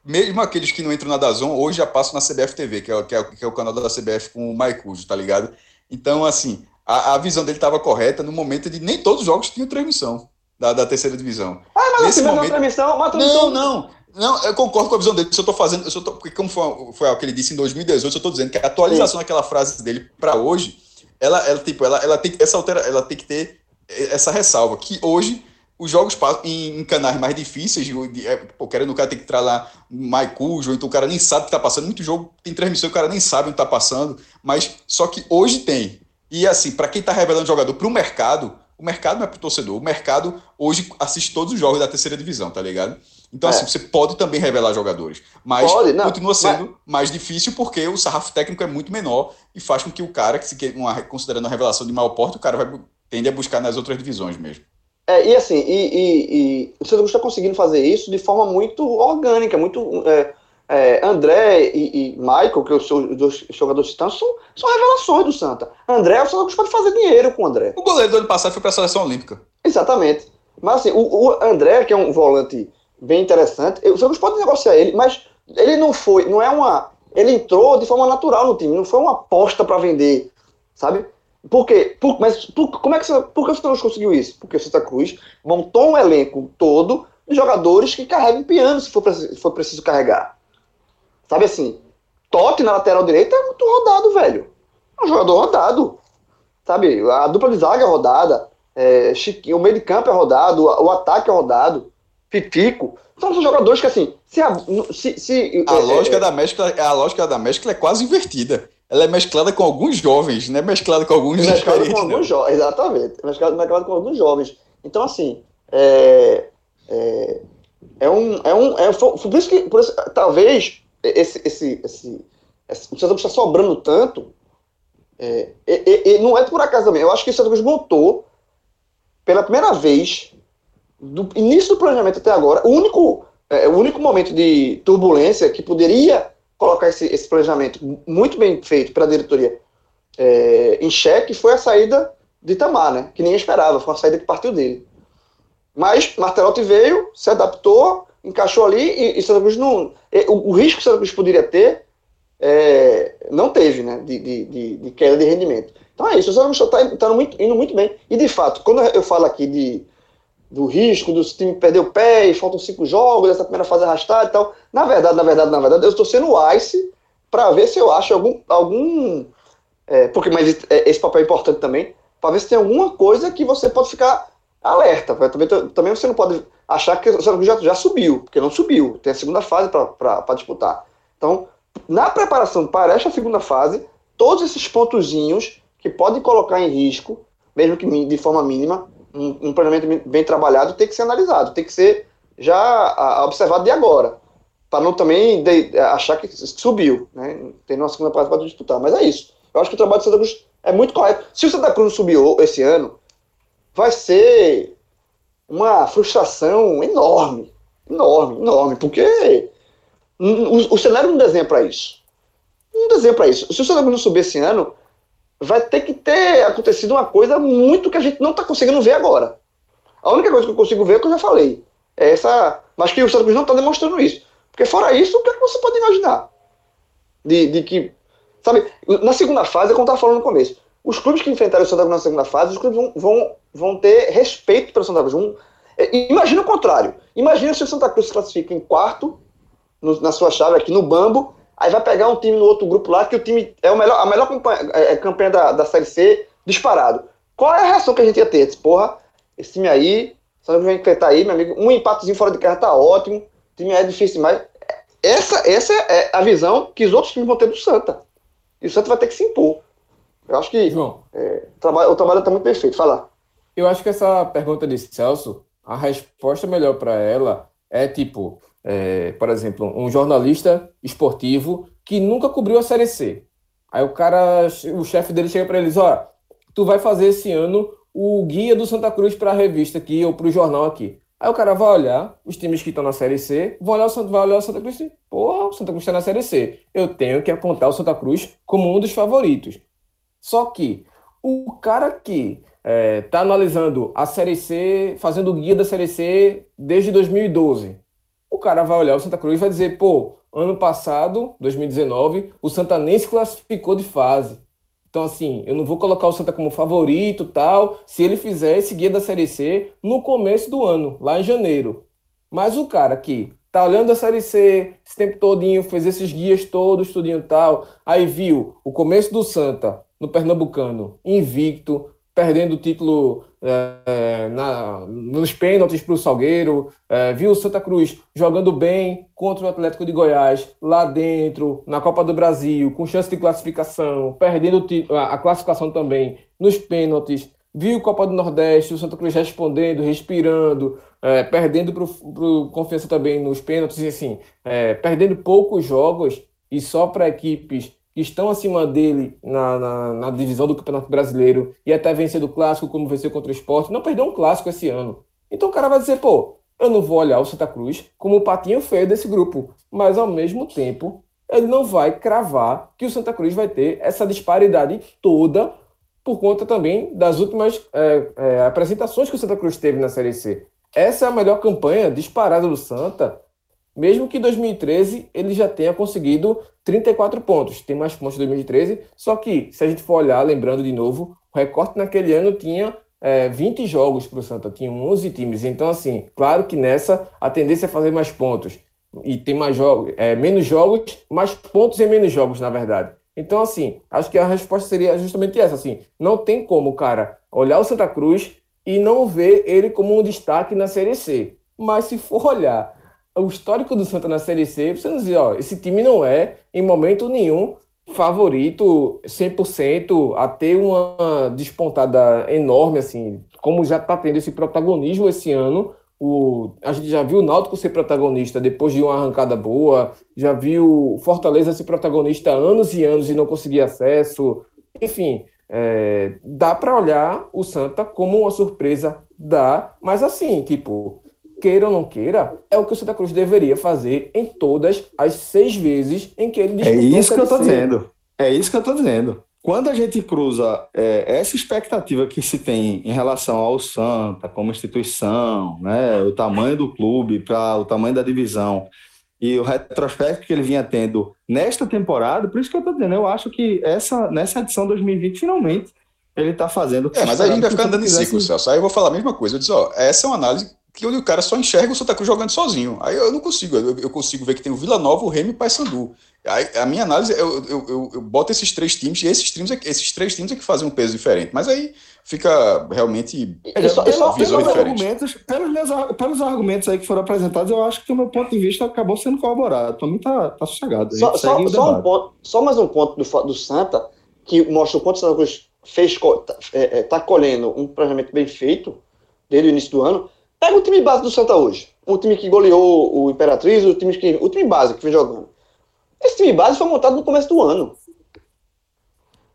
Mesmo aqueles que não entram na Dazon, hoje já passam na CBF TV, que é, que é, que é o canal da CBF com o Maicujo, tá ligado? Então, assim, a, visão dele estava correta no momento de nem todos os jogos tinham transmissão da, da terceira divisão. Ah, mas Nesse assim, momento... transmissão, uma transmissão. Não, não. Não, eu concordo com a visão dele. Se eu tô fazendo. Eu tô, porque, como foi, foi o que ele disse em 2018, eu estou dizendo que a atualização Sim. daquela frase dele para hoje, ela, ela, tipo, ela, ela, tem, essa altera, ela tem que ter essa ressalva. Que hoje os jogos em, em canais mais difíceis, de, é, pô, querendo o cara tem que entrar lá Maicujo, então o cara nem sabe o que tá passando. Muito jogo tem transmissão, o cara nem sabe o que tá passando. Mas só que hoje tem. E assim, para quem está revelando jogador para o mercado, o mercado não é para o torcedor. O mercado hoje assiste todos os jogos da terceira divisão, tá ligado? Então, assim, é. assim, você pode também revelar jogadores. Mas pode, não, continua sendo mas... mais difícil porque o sarrafo técnico é muito menor e faz com que o cara, que se quer uma, considerando a revelação de maior porte, o cara vai tende a buscar nas outras divisões mesmo. É, e assim, e, e, e o Santa Cruz está conseguindo fazer isso de forma muito orgânica, muito é, é, André e, e, Michael, que sou os dois jogadores titãs, são, são revelações do Santa. André, o Santa Cruz pode fazer dinheiro com o André. O goleiro do ano passado foi para a seleção olímpica. Exatamente. Mas assim, o, o, André, que é um volante bem interessante, o Cruz pode negociar ele, mas ele não foi, não é uma. Ele entrou de forma natural no time, não foi uma aposta para vender, sabe? Por quê? Por, mas por, como é que, por que o Santa Cruz conseguiu isso? Porque o Santa Cruz montou um elenco todo de jogadores que carregam piano se for, se for preciso carregar. Sabe assim, Totti na lateral direita é muito rodado, velho. É um jogador rodado. Sabe, a dupla de zaga é rodada, é, o meio de campo é rodado, o, o ataque é rodado, Pitico. São jogadores que, assim, se a, se, se, a é, lógica é, da mescla, a lógica da mescla é quase invertida. Ela é mesclada com alguns jovens, não é mesclada com alguns é mesclada com alguns jovens, exatamente. Mesclada, mesclada com alguns jovens. Então, assim, é, é, é um. É um é, por isso que, por isso, talvez, esse, esse, esse, esse o Santa Cruz está sobrando tanto, é, e, e, não é por acaso também. Eu acho que o Santa Cruz montou, pela primeira vez, do início do planejamento até agora, o único, é, o único momento de turbulência que poderia colocar esse, esse planejamento muito bem feito pela diretoria é, em xeque foi a saída de Itamar, né? Que ninguém esperava, foi uma saída que partiu dele. Mas Martelotti veio, se adaptou, encaixou ali e, e Santa Cruz não. O, o risco que Santa Cruz poderia ter é, não teve, né? De, de, de, queda de rendimento. Então é isso, o Santa Cruz está tá muito, indo muito bem. E de fato, quando eu falo aqui de, do risco do time perder o pé e faltam cinco jogos, essa primeira fase arrastada e tal, na verdade, na verdade, na verdade, eu estou sendo o Ice para ver se eu acho algum. algum é, porque, mas esse papel é importante também, para ver se tem alguma coisa que você pode ficar alerta. Também, também você não pode achar que o Santa já, já subiu, porque não subiu. Tem a segunda fase para disputar. Então, na preparação para esta segunda fase, todos esses pontozinhos que podem colocar em risco, mesmo que de forma mínima, um, um planejamento bem trabalhado tem que ser analisado, tem que ser já observado de agora, para não também de, achar que subiu, né? Tem uma segunda fase para disputar. Mas é isso. Eu acho que o trabalho do Santa Cruz é muito correto. Se o Santa Cruz subiu esse ano, vai ser uma frustração enorme, enorme, enorme, porque O, o cenário não desenha para isso. Não desenha para isso. Se o Santa Cruz não subir esse ano, vai ter que ter acontecido uma coisa muito que a gente não está conseguindo ver agora. A única coisa que eu consigo ver é o que eu já falei. É essa. Mas que o Cruz não está demonstrando isso. Porque fora isso, o que, é que você pode imaginar? De, de que. Sabe, na segunda fase, é como eu estava falando no começo. Os clubes que enfrentaram o Cruz na segunda fase, os clubes vão, vão, vão ter respeito pelo Santa Cruz. Vão, é, imagina o contrário. Imagina se o Santa Cruz se classifica em quarto no, na sua chave aqui no Bambo, aí vai pegar um time no outro grupo lá, que o time é o melhor, a melhor campanha, é, é, campanha da, da Série C disparado. Qual é a reação que a gente ia ter? Porra, esse time aí, Santa Cruz vai enfrentar aí, meu amigo, um empatezinho fora de casa tá ótimo, o time é difícil demais. Essa, essa é a visão que os outros times vão ter do Santa. E o Santa vai ter que se impor. Eu acho que João, é, o trabalho, o trabalho tá muito perfeito. Fala. Eu acho que essa pergunta de Celso, a resposta melhor para ela é tipo, é, por exemplo, um jornalista esportivo que nunca cobriu a Série C. Aí o cara, o chefe dele chega para eles, ó, tu vai fazer esse ano o guia do Santa Cruz para a revista aqui ou para o jornal aqui. Aí o cara vai olhar os times que estão na Série C, vai olhar o Santa, vai olhar o Santa Cruz e porra, o Santa Cruz está na Série C. Eu tenho que apontar o Santa Cruz como um dos favoritos. Só que o cara que está é, analisando a Série C, fazendo o guia da Série C desde 2012, o cara vai olhar o Santa Cruz e vai dizer, pô, ano passado, 2019, o Santa nem se classificou de fase. Então, assim, eu não vou colocar o Santa como favorito tal, se ele fizer esse guia da Série C no começo do ano, lá em janeiro. Mas o cara que tá olhando a Série C esse tempo todinho, fez esses guias todos, tudinho tal, aí viu o começo do Santa no Pernambucano, invicto, perdendo o título é, na, nos pênaltis para o Salgueiro, é, viu o Santa Cruz jogando bem contra o Atlético de Goiás, lá dentro, na Copa do Brasil, com chance de classificação, perdendo a, a classificação também nos pênaltis, viu Copa do Nordeste, o Santa Cruz respondendo, respirando, é, perdendo para o Confiança também nos pênaltis, e assim, é, perdendo poucos jogos e só para equipes que estão acima dele na, na, na, divisão do Campeonato Brasileiro e até vencer do clássico, como venceu contra o esporte, não perdeu um clássico esse ano. Então o cara vai dizer, pô, eu não vou olhar o Santa Cruz como o patinho feio desse grupo, mas ao mesmo tempo ele não vai cravar que o Santa Cruz vai ter essa disparidade toda por conta também das últimas é, é, apresentações que o Santa Cruz teve na Série C. Essa é a melhor campanha disparada do Santa mesmo que em 2013 ele já tenha conseguido 34 pontos, tem mais pontos em 2013, só que se a gente for olhar, lembrando de novo, o recorte naquele ano tinha é, 20 jogos para o Santa, tinha 11 times, então assim, claro que nessa a tendência é fazer mais pontos, e tem mais jogos, é, menos jogos, mais pontos e menos jogos, na verdade. Então, assim, acho que a resposta seria justamente essa, assim, não tem como, cara, olhar o Santa Cruz e não ver ele como um destaque na Série C. Mas se for olhar o histórico do Santa na Série C, você não diz, ó, esse time não é, em momento nenhum, favorito 100% a ter uma despontada enorme, assim, como já está tendo esse protagonismo esse ano. O, a gente já viu o Náutico ser protagonista depois de uma arrancada boa, já viu Fortaleza ser protagonista anos e anos e não conseguir acesso. Enfim, é, dá para olhar o Santa como uma surpresa, dá, mas assim, tipo, queira ou não queira, é o que o Santa Cruz deveria fazer em todas as seis vezes em que ele É isso que eu estou dizendo. É isso que eu estou dizendo. Quando a gente cruza é, essa expectativa que se tem em relação ao Santa como instituição, né, o tamanho do clube para o tamanho da divisão e o retrospecto que ele vinha tendo nesta temporada, por isso que eu estou dizendo, eu acho que essa, nessa edição 2020, finalmente, ele está fazendo. É, mas aí a gente vai ficar andando em ciclo, Celso. Aí eu vou falar a mesma coisa. Eu disse, ó, essa é uma análise que o cara só enxerga o Santa Cruz jogando sozinho. Aí eu não consigo, eu, eu consigo ver que tem o Vila Nova, o Remy e o Paysandu. Aí, a minha análise, eu, eu, eu, eu, boto esses três times, e esses, times, é esses três times é que fazem um peso diferente. Mas aí fica realmente é, só, só visões diferentes. Argumentos, pelos, pelos argumentos aí que foram apresentados, eu acho que o meu ponto de vista acabou sendo corroborado. Para mim tá, tá sossegado. Só, só, só, um ponto, só mais um ponto do, do Santa, que mostra o quanto o Santa Cruz fez, tá, é, é, tá colhendo um planejamento bem feito desde o início do ano Pega o time base do Santa hoje. Um time que goleou o Imperatriz, o time, que, o time base que vem jogando. Esse time base foi montado no começo do ano.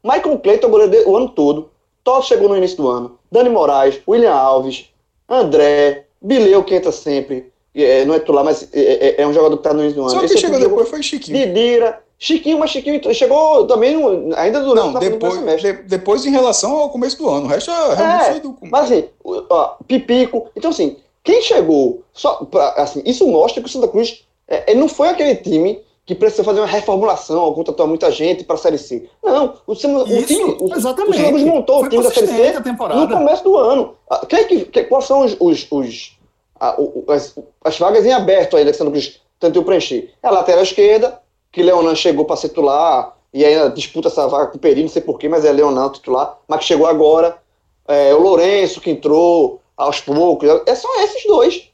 Michael Clayton goleou o ano todo. Todd chegou no início do ano. Dani Moraes, William Alves, André, Bileu que entra sempre. é, não é titular, mas é, é, é um jogador que está no início do ano. Só Esse que chegou depois foi Chiquinho. Didira, Chiquinho, mas Chiquinho chegou também no- ainda durante Não, o depois, semestre. de- depois em relação ao começo do ano. O resto é, realmente É, foi do. Mas assim, o- ó, Pipico. Então, assim, quem chegou. Só pra, assim, isso mostra que o Santa Cruz é, ele não foi aquele time que precisou fazer uma reformulação, ou contratou muita gente para a Série C. Não, o, Santa- o Isso, time. O, exatamente. o Santa Cruz montou Foi o time da Série C no começo do ano. Ah, Quem é que, que- quais são os, os, os- a- o- o- as, as vagas em aberto aí da Santa Cruz tentou preencher? É a lateral esquerda, que Leonan chegou para ser titular, e ainda disputa essa vaga com o Peri, não sei porquê, mas é Leonan titular, mas que chegou agora. É, o Lourenço, que entrou aos poucos. É só esses dois.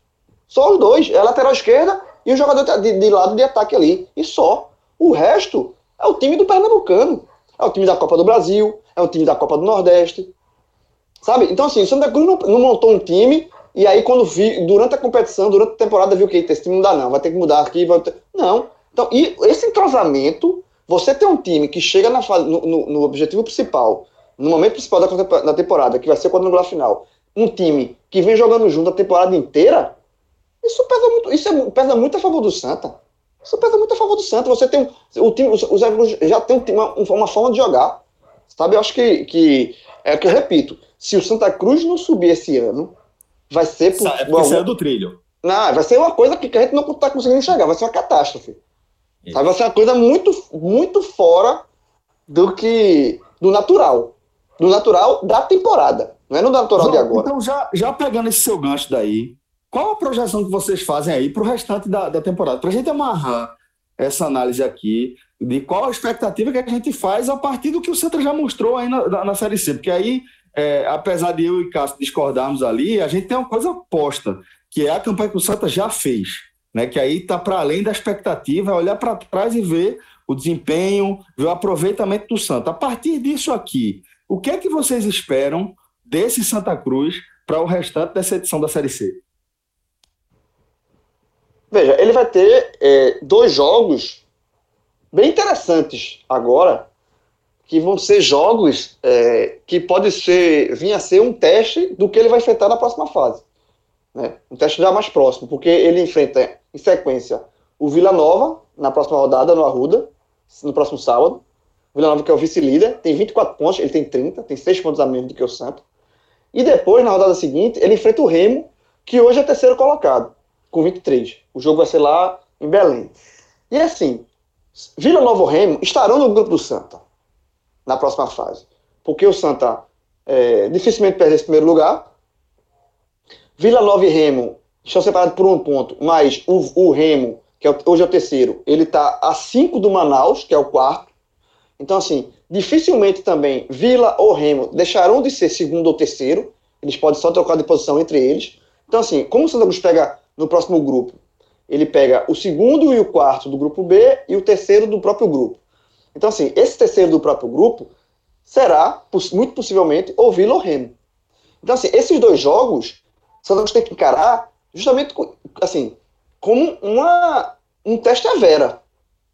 Só os dois. É a lateral esquerda e o jogador de, de lado de ataque ali. E só. O resto é o time do Pernambucano. É o time da Copa do Brasil, é o time da Copa do Nordeste. Sabe? Então, assim, o Santa Cruz não, não montou um time e aí, quando vi, durante a competição, durante a temporada, viu que "Eita, esse time não dá, não, vai ter que mudar aqui. Ter... Não. Então, e esse entrosamento, você ter um time que chega na no, no- objetivo principal, no momento principal da, da temporada, que vai ser o quadrangular final, um time que vem jogando junto a temporada inteira, isso pesa muito, isso é- pesa muito a favor do Santa. Isso pesa muito a favor do Santa. Você tem o time, os, os já tem um uma, uma forma de jogar. Sabe? Eu acho que, que é o que eu repito. Se o Santa Cruz não subir esse ano, vai ser por, É porque saiu do trilho. não, vai ser uma coisa que a gente não está conseguindo enxergar, vai ser uma catástrofe. Isso. Sabe? Vai ser uma coisa muito, muito fora do que. do natural. Do natural da temporada. Não é no natural de João, agora. Então, já, já pegando esse seu gancho daí, qual a projeção que vocês fazem aí para o restante da, da temporada? Para a gente amarrar essa análise aqui, de qual a expectativa que a gente faz a partir do que o Santa já mostrou aí na, na, na Série C. Porque aí, é, apesar de eu e Cássio discordarmos ali, a gente tem uma coisa posta, que é a campanha que o Santa já fez. Né, que aí está para além da expectativa, é olhar para trás e ver o desempenho, ver o aproveitamento do Santa. A partir disso aqui, o que é que vocês esperam desse Santa Cruz para o restante dessa edição da Série C? Veja, ele vai ter é, dois jogos bem interessantes agora, que vão ser jogos é, que pode ser vir a ser um teste do que ele vai enfrentar na próxima fase. Né? Um teste já mais próximo, porque ele enfrenta em sequência o Vila Nova na próxima rodada no Arruda, no próximo sábado. O Vila Nova que é o vice-líder, tem 24 pontos, ele tem 30, tem 6 pontos a menos do que o Santos. E depois, na rodada seguinte, ele enfrenta o Remo, que hoje é terceiro colocado, com 23. O jogo vai ser lá em Belém. E assim, Vila Nova e Remo estarão no grupo do Santa na próxima fase. Porque o Santa é, dificilmente perde esse primeiro lugar. Vila Nova e Remo estão separados por um ponto, mas o, o Remo, que é o- hoje é o terceiro, ele está a 5 do Manaus, que é o quarto. Então, assim, dificilmente também Vila ou Remo deixarão de ser segundo ou terceiro. Eles podem só trocar de posição entre eles. Então, assim, como o Santa Cruz pega no próximo grupo, ele pega o segundo e o quarto do grupo B e o terceiro do próprio grupo. Então, assim, esse terceiro do próprio grupo será, muito possivelmente, o Vila ou Remo. Então, assim, esses dois jogos, o tem que encarar justamente, assim, como uma, um teste à vera,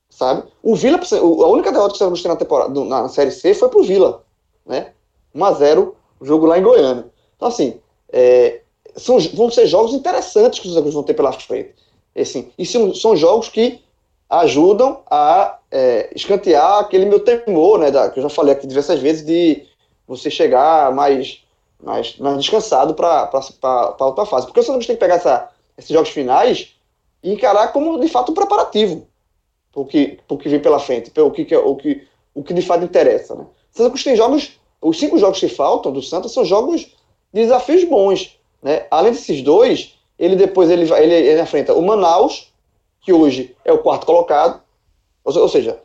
sabe? O Vila, a única derrota que o Santa tem na, temporada, na Série C foi pro Vila, né? 1x0, o jogo lá em Goiânia. Então, assim, é, são, vão ser jogos interessantes que os Santa vão ter pela frente. Assim, e são, são jogos que ajudam a é, escantear aquele meu temor, né, da, que eu já falei aqui diversas vezes, de você chegar mais, mais, mais descansado para a outra fase. Porque o Cruz tem que pegar essa, esses jogos finais e encarar como, de fato, um preparativo para o que, que vem pela frente, pelo que, é- o, que, o que de fato interessa. Né? O Santa tem jogos, os cinco jogos que faltam do Santa são jogos de desafios bons. Né? Além desses dois, ele depois ele, ele, ele enfrenta o Manaus, que hoje é o quarto colocado, ou, ou seja,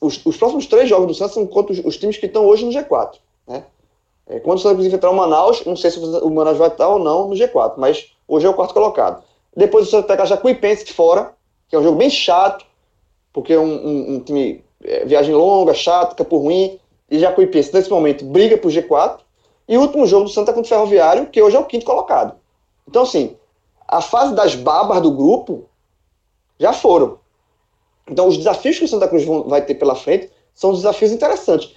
os, os próximos três jogos do Santos são contra os, os times que estão hoje no G4. É, quando o Santos enfrentar o Manaus, não sei se o Manaus vai estar ou não no G4, mas hoje é o quarto colocado. Depois o Santos pega a Jacuipense fora, que é um jogo bem chato, porque é um, um- um time, é, viagem longa, chato, campo ruim, e Jacuipense nesse momento briga pro G4. E o último jogo do Santa contra o Ferroviário, que hoje é o quinto colocado. Então, assim, a fase das babas do grupo já foram. Então, os desafios que o Santa Cruz vão- vai ter pela frente são desafios interessantes.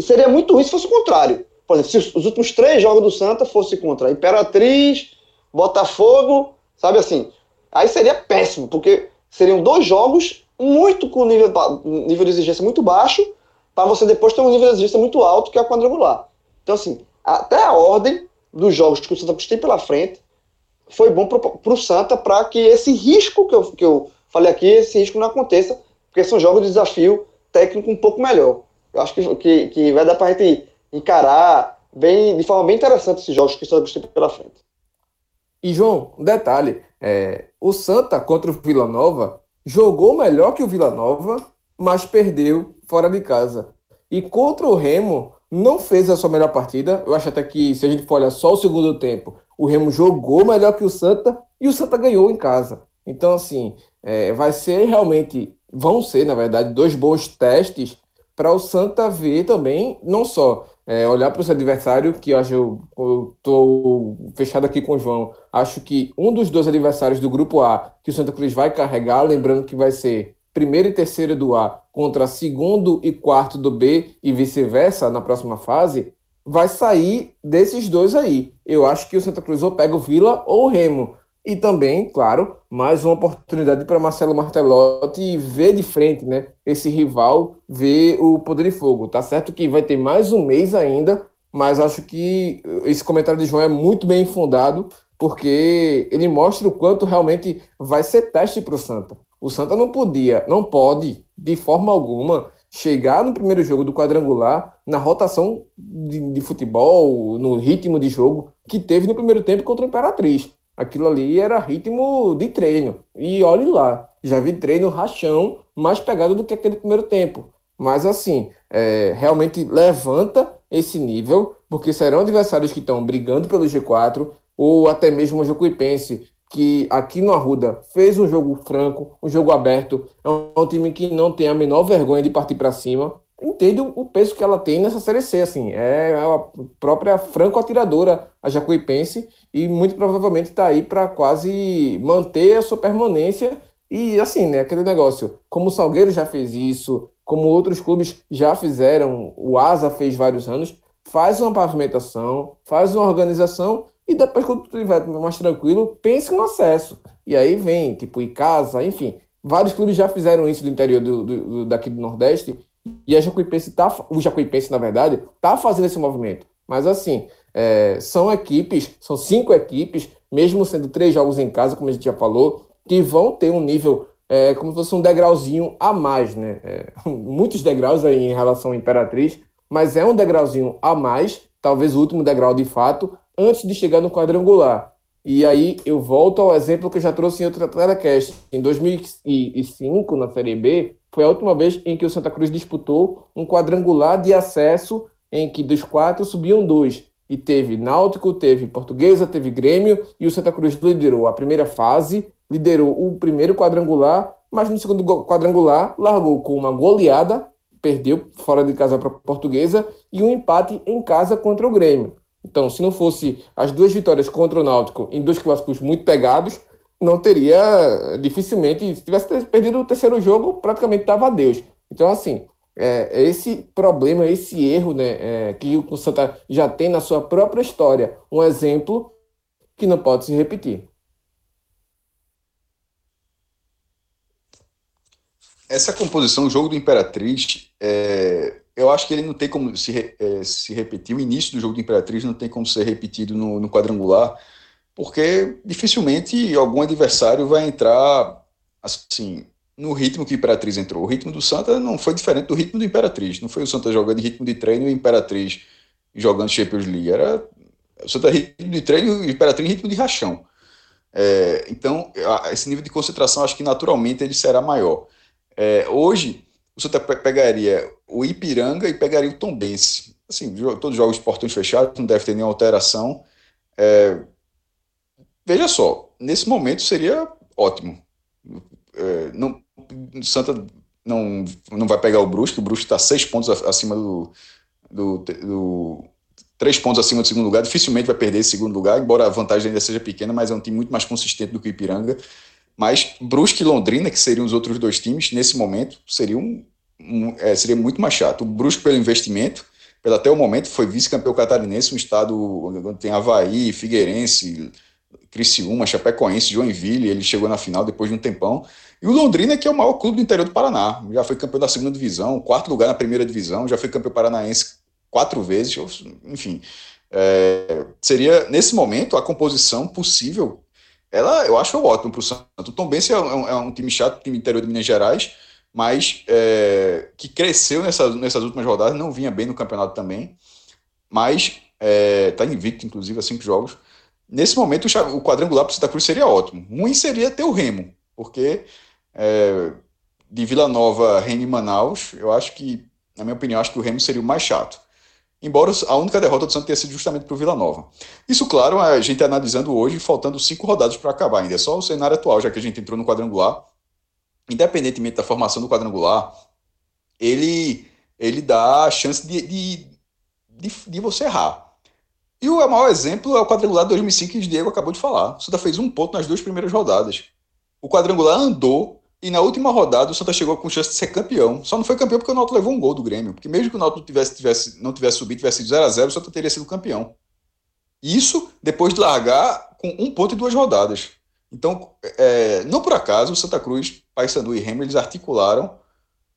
Seria muito ruim se fosse o contrário. Por exemplo, se os, os últimos três jogos do Santa fossem contra Imperatriz, Botafogo, sabe assim, aí seria péssimo, porque seriam dois jogos muito com nível, nível de exigência muito baixo, para você depois ter um nível de exigência muito alto, que é o quadrangular. Então, assim, até a ordem dos jogos que o Santa Cruz tem pela frente foi bom para o Santa para que esse risco que eu, que eu falei aqui, esse risco não aconteça, porque são jogos de desafio técnico um pouco melhor. Eu acho que, que, que vai dar para a gente encarar bem, de forma bem interessante esses jogos que o Cruz tem pela frente. E, João, um detalhe: é, o Santa contra o Vila Nova jogou melhor que o Vila Nova, mas perdeu fora de casa. E contra o Remo, não fez a sua melhor partida. Eu acho até que, se a gente for olhar só o segundo tempo, o Remo jogou melhor que o Santa e o Santa ganhou em casa. Então, assim, é, vai ser realmente, vão ser, na verdade, dois bons testes para o Santa ver também, não só é, olhar para o seu adversário, que eu acho, eu estou fechado aqui com o João, acho que um dos dois adversários do grupo A que o Santa Cruz vai carregar, lembrando que vai ser primeiro e terceiro do A contra segundo e quarto do B e vice-versa na próxima fase, vai sair desses dois aí. Eu acho que o Santa Cruz ou pega o Vila ou o Remo. E também, claro, mais uma oportunidade para Marcelo Martelotti ver de frente, né? Esse rival, ver o poder de fogo. Tá certo que vai ter mais um mês ainda, mas acho que esse comentário de João é muito bem fundado, porque ele mostra o quanto realmente vai ser teste para o Santa. O Santa não podia, não pode, de forma alguma, chegar no primeiro jogo do quadrangular na rotação de, de futebol, no ritmo de jogo que teve no primeiro tempo contra o Imperatriz. Aquilo ali era ritmo de treino. E olhe lá, já vi treino rachão mais pegado do que aquele primeiro tempo. Mas assim, é, realmente levanta esse nível, porque serão adversários que estão brigando pelo G4, ou até mesmo o Jacuipense, que aqui no Arruda fez um jogo franco, um jogo aberto, é um time que não tem a menor vergonha de partir para cima, entende o peso que ela tem nessa Série C, assim, é a própria franco-atiradora, a Jacuipense, e muito provavelmente está aí para quase manter a sua permanência, e assim, né, aquele negócio, como o Salgueiro já fez isso, como outros clubes já fizeram, o Asa fez vários anos, faz uma pavimentação, faz uma organização, e depois quando tu estiver mais tranquilo, pense no acesso, e aí vem, tipo, em casa, enfim, vários clubes já fizeram isso do interior do, do, do daqui do Nordeste, e a Jacuipense tá, o Jacuipense, na verdade, está fazendo esse movimento. Mas assim, é, são equipes, são cinco equipes, mesmo sendo três jogos em casa, como a gente já falou, que vão ter um nível é, como se fosse um degrauzinho a mais, né? É, muitos degraus aí em relação à Imperatriz, mas é um degrauzinho a mais, talvez o último degrau de fato, antes de chegar no quadrangular. E aí eu volto ao exemplo que eu já trouxe em outro telecast. Em 2005, na Série B, foi a última vez em que o Santa Cruz disputou um quadrangular de acesso em que dos quatro subiam dois. E teve Náutico, teve Portuguesa, teve Grêmio e o Santa Cruz liderou a primeira fase, liderou o primeiro quadrangular, mas no segundo quadrangular largou com uma goleada, perdeu fora de casa para Portuguesa e um empate em casa contra o Grêmio. Então, se não fosse as duas vitórias contra o Náutico em dois clássicos muito pegados, não teria, dificilmente, se tivesse perdido o terceiro jogo, praticamente estava a Deus. Então, assim, é, esse problema, esse erro né, é, que o Santa já tem na sua própria história, um exemplo que não pode se repetir. Essa composição, o jogo do Imperatriz, é, eu acho que ele não tem como se, é, se repetir. O início do jogo do Imperatriz não tem como ser repetido no, no quadrangular porque dificilmente algum adversário vai entrar assim no ritmo que Imperatriz entrou. O ritmo do Santa não foi diferente do ritmo do Imperatriz. Não foi o Santa jogando em ritmo de treino e o Imperatriz jogando Champions League. Era o Santa ritmo de treino e o Imperatriz ritmo de rachão. É, então, esse nível de concentração acho que naturalmente ele será maior. É, hoje, o Santa pegaria o Ipiranga e pegaria o Tombense. Assim, todos os jogos portões fechados, não deve ter nenhuma alteração. É, Veja só, nesse momento seria ótimo. É, não, Santa não, não vai pegar o Brusque, o Brusque está seis pontos acima do, do, do, três pontos acima do segundo lugar, dificilmente vai perder esse segundo lugar, embora a vantagem ainda seja pequena, mas é um time muito mais consistente do que o Ipiranga. Mas Brusque e Londrina, que seriam os outros dois times, nesse momento, seriam um, um, é, seria muito mais chato. O Brusque pelo investimento, pelo até o momento, foi vice-campeão catarinense, um estado onde tem Havaí, Figueirense, Criciúma, Chapecoense, Joinville, ele chegou na final depois de um tempão. E o Londrina, que é o maior clube do interior do Paraná, já foi campeão da segunda divisão, quarto lugar na primeira divisão, já foi campeão paranaense quatro vezes, enfim. É, seria, nesse momento, a composição possível, ela eu acho ótimo para o Santos. O Tom Benz é um, é um time chato, time interior de Minas Gerais, mas é, que cresceu nessas, nessas últimas rodadas, não vinha bem no campeonato também, mas está é, invicto, inclusive, a cinco jogos. Nesse momento, o quadrangular para o Santa Cruz seria ótimo. Ruim seria ter o Remo, porque é, de Vila Nova, Remo e Manaus, eu acho que, na minha opinião, acho que o Remo seria o mais chato. Embora a única derrota do Santos tenha sido justamente para o Vila Nova. Isso, claro, a gente analisando hoje, faltando cinco rodadas para acabar ainda. É só o cenário atual, já que a gente entrou no quadrangular. Independentemente da formação do quadrangular, ele, ele dá a chance de, de, de, de você errar. E o maior exemplo é o quadrangular de 2005 que o Diego acabou de falar. O Santa fez um ponto nas duas primeiras rodadas. O quadrangular andou e na última rodada o Santa chegou com chance de ser campeão. Só não foi campeão porque o Náutico levou um gol do Grêmio. Porque mesmo que o Náutico tivesse, tivesse, não tivesse subido, tivesse sido 0x0, o Santa teria sido campeão. Isso depois de largar com um ponto e duas rodadas. Então, é, não por acaso, o Santa Cruz, Paysandu e Remo, eles articularam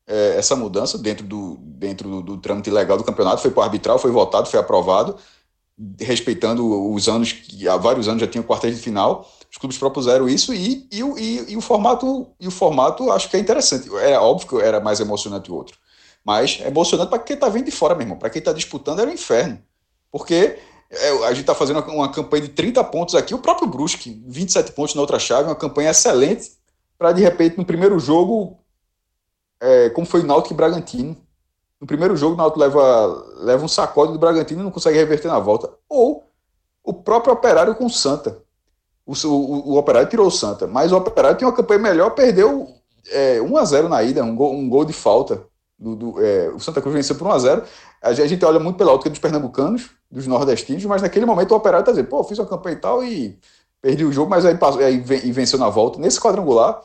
é, essa mudança dentro, do, dentro do, do trâmite legal do campeonato. Foi para o arbitral, foi votado, foi aprovado respeitando os anos que há vários anos já tinha quartas de final, os clubes propuseram isso e, e, e, e, o formato e o formato acho que é interessante. É óbvio que era mais emocionante o outro, mas é emocionante para quem está vindo de fora mesmo, para quem está disputando era um inferno, porque é, a gente está fazendo uma, uma, campanha de 30 pontos aqui, o próprio Brusque, 27 pontos na outra chave, uma campanha excelente para de repente no primeiro jogo, é, como foi o Náutico e Bragantino, no primeiro jogo, o Náutico leva, leva um sacode do Bragantino e não consegue reverter na volta. Ou o próprio Operário com o Santa. O, o, o Operário tirou o Santa, mas o Operário tem uma campanha melhor, perdeu é, 1 a 0 na ida, um gol, um gol de falta. Do, do é, o Santa Cruz venceu por 1 a 0 a gente olha muito pela ótica dos pernambucanos, dos nordestinos, mas naquele momento o Operário está dizendo, pô, fiz uma campanha e tal e perdi o jogo, mas aí, passou, aí venceu na volta. Nesse quadrangular,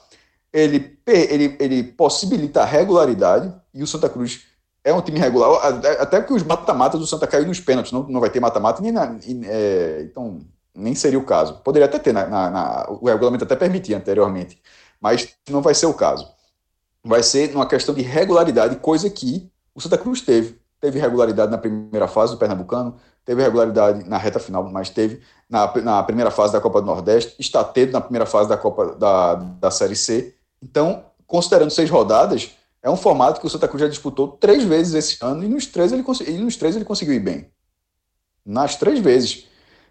ele, ele, ele possibilita a regularidade e o Santa Cruz é um time regular, até que os mata-matas do Santa caiu nos pênaltis, não, não vai ter mata-mata, nem é, então nem seria o caso. Poderia até ter, na, na, na, o regulamento até permitia anteriormente, mas não vai ser o caso. Vai ser uma questão de regularidade, coisa que o Santa Cruz teve. Teve regularidade na primeira fase do Pernambucano, teve regularidade na reta final, mas teve na, na primeira fase da Copa do Nordeste, está tendo na primeira fase da Copa da, da Série C. Então, considerando seis rodadas, é um formato que o Santa Cruz já disputou três vezes esse ano e nos três ele, e nos três ele conseguiu ir bem. Nas três vezes.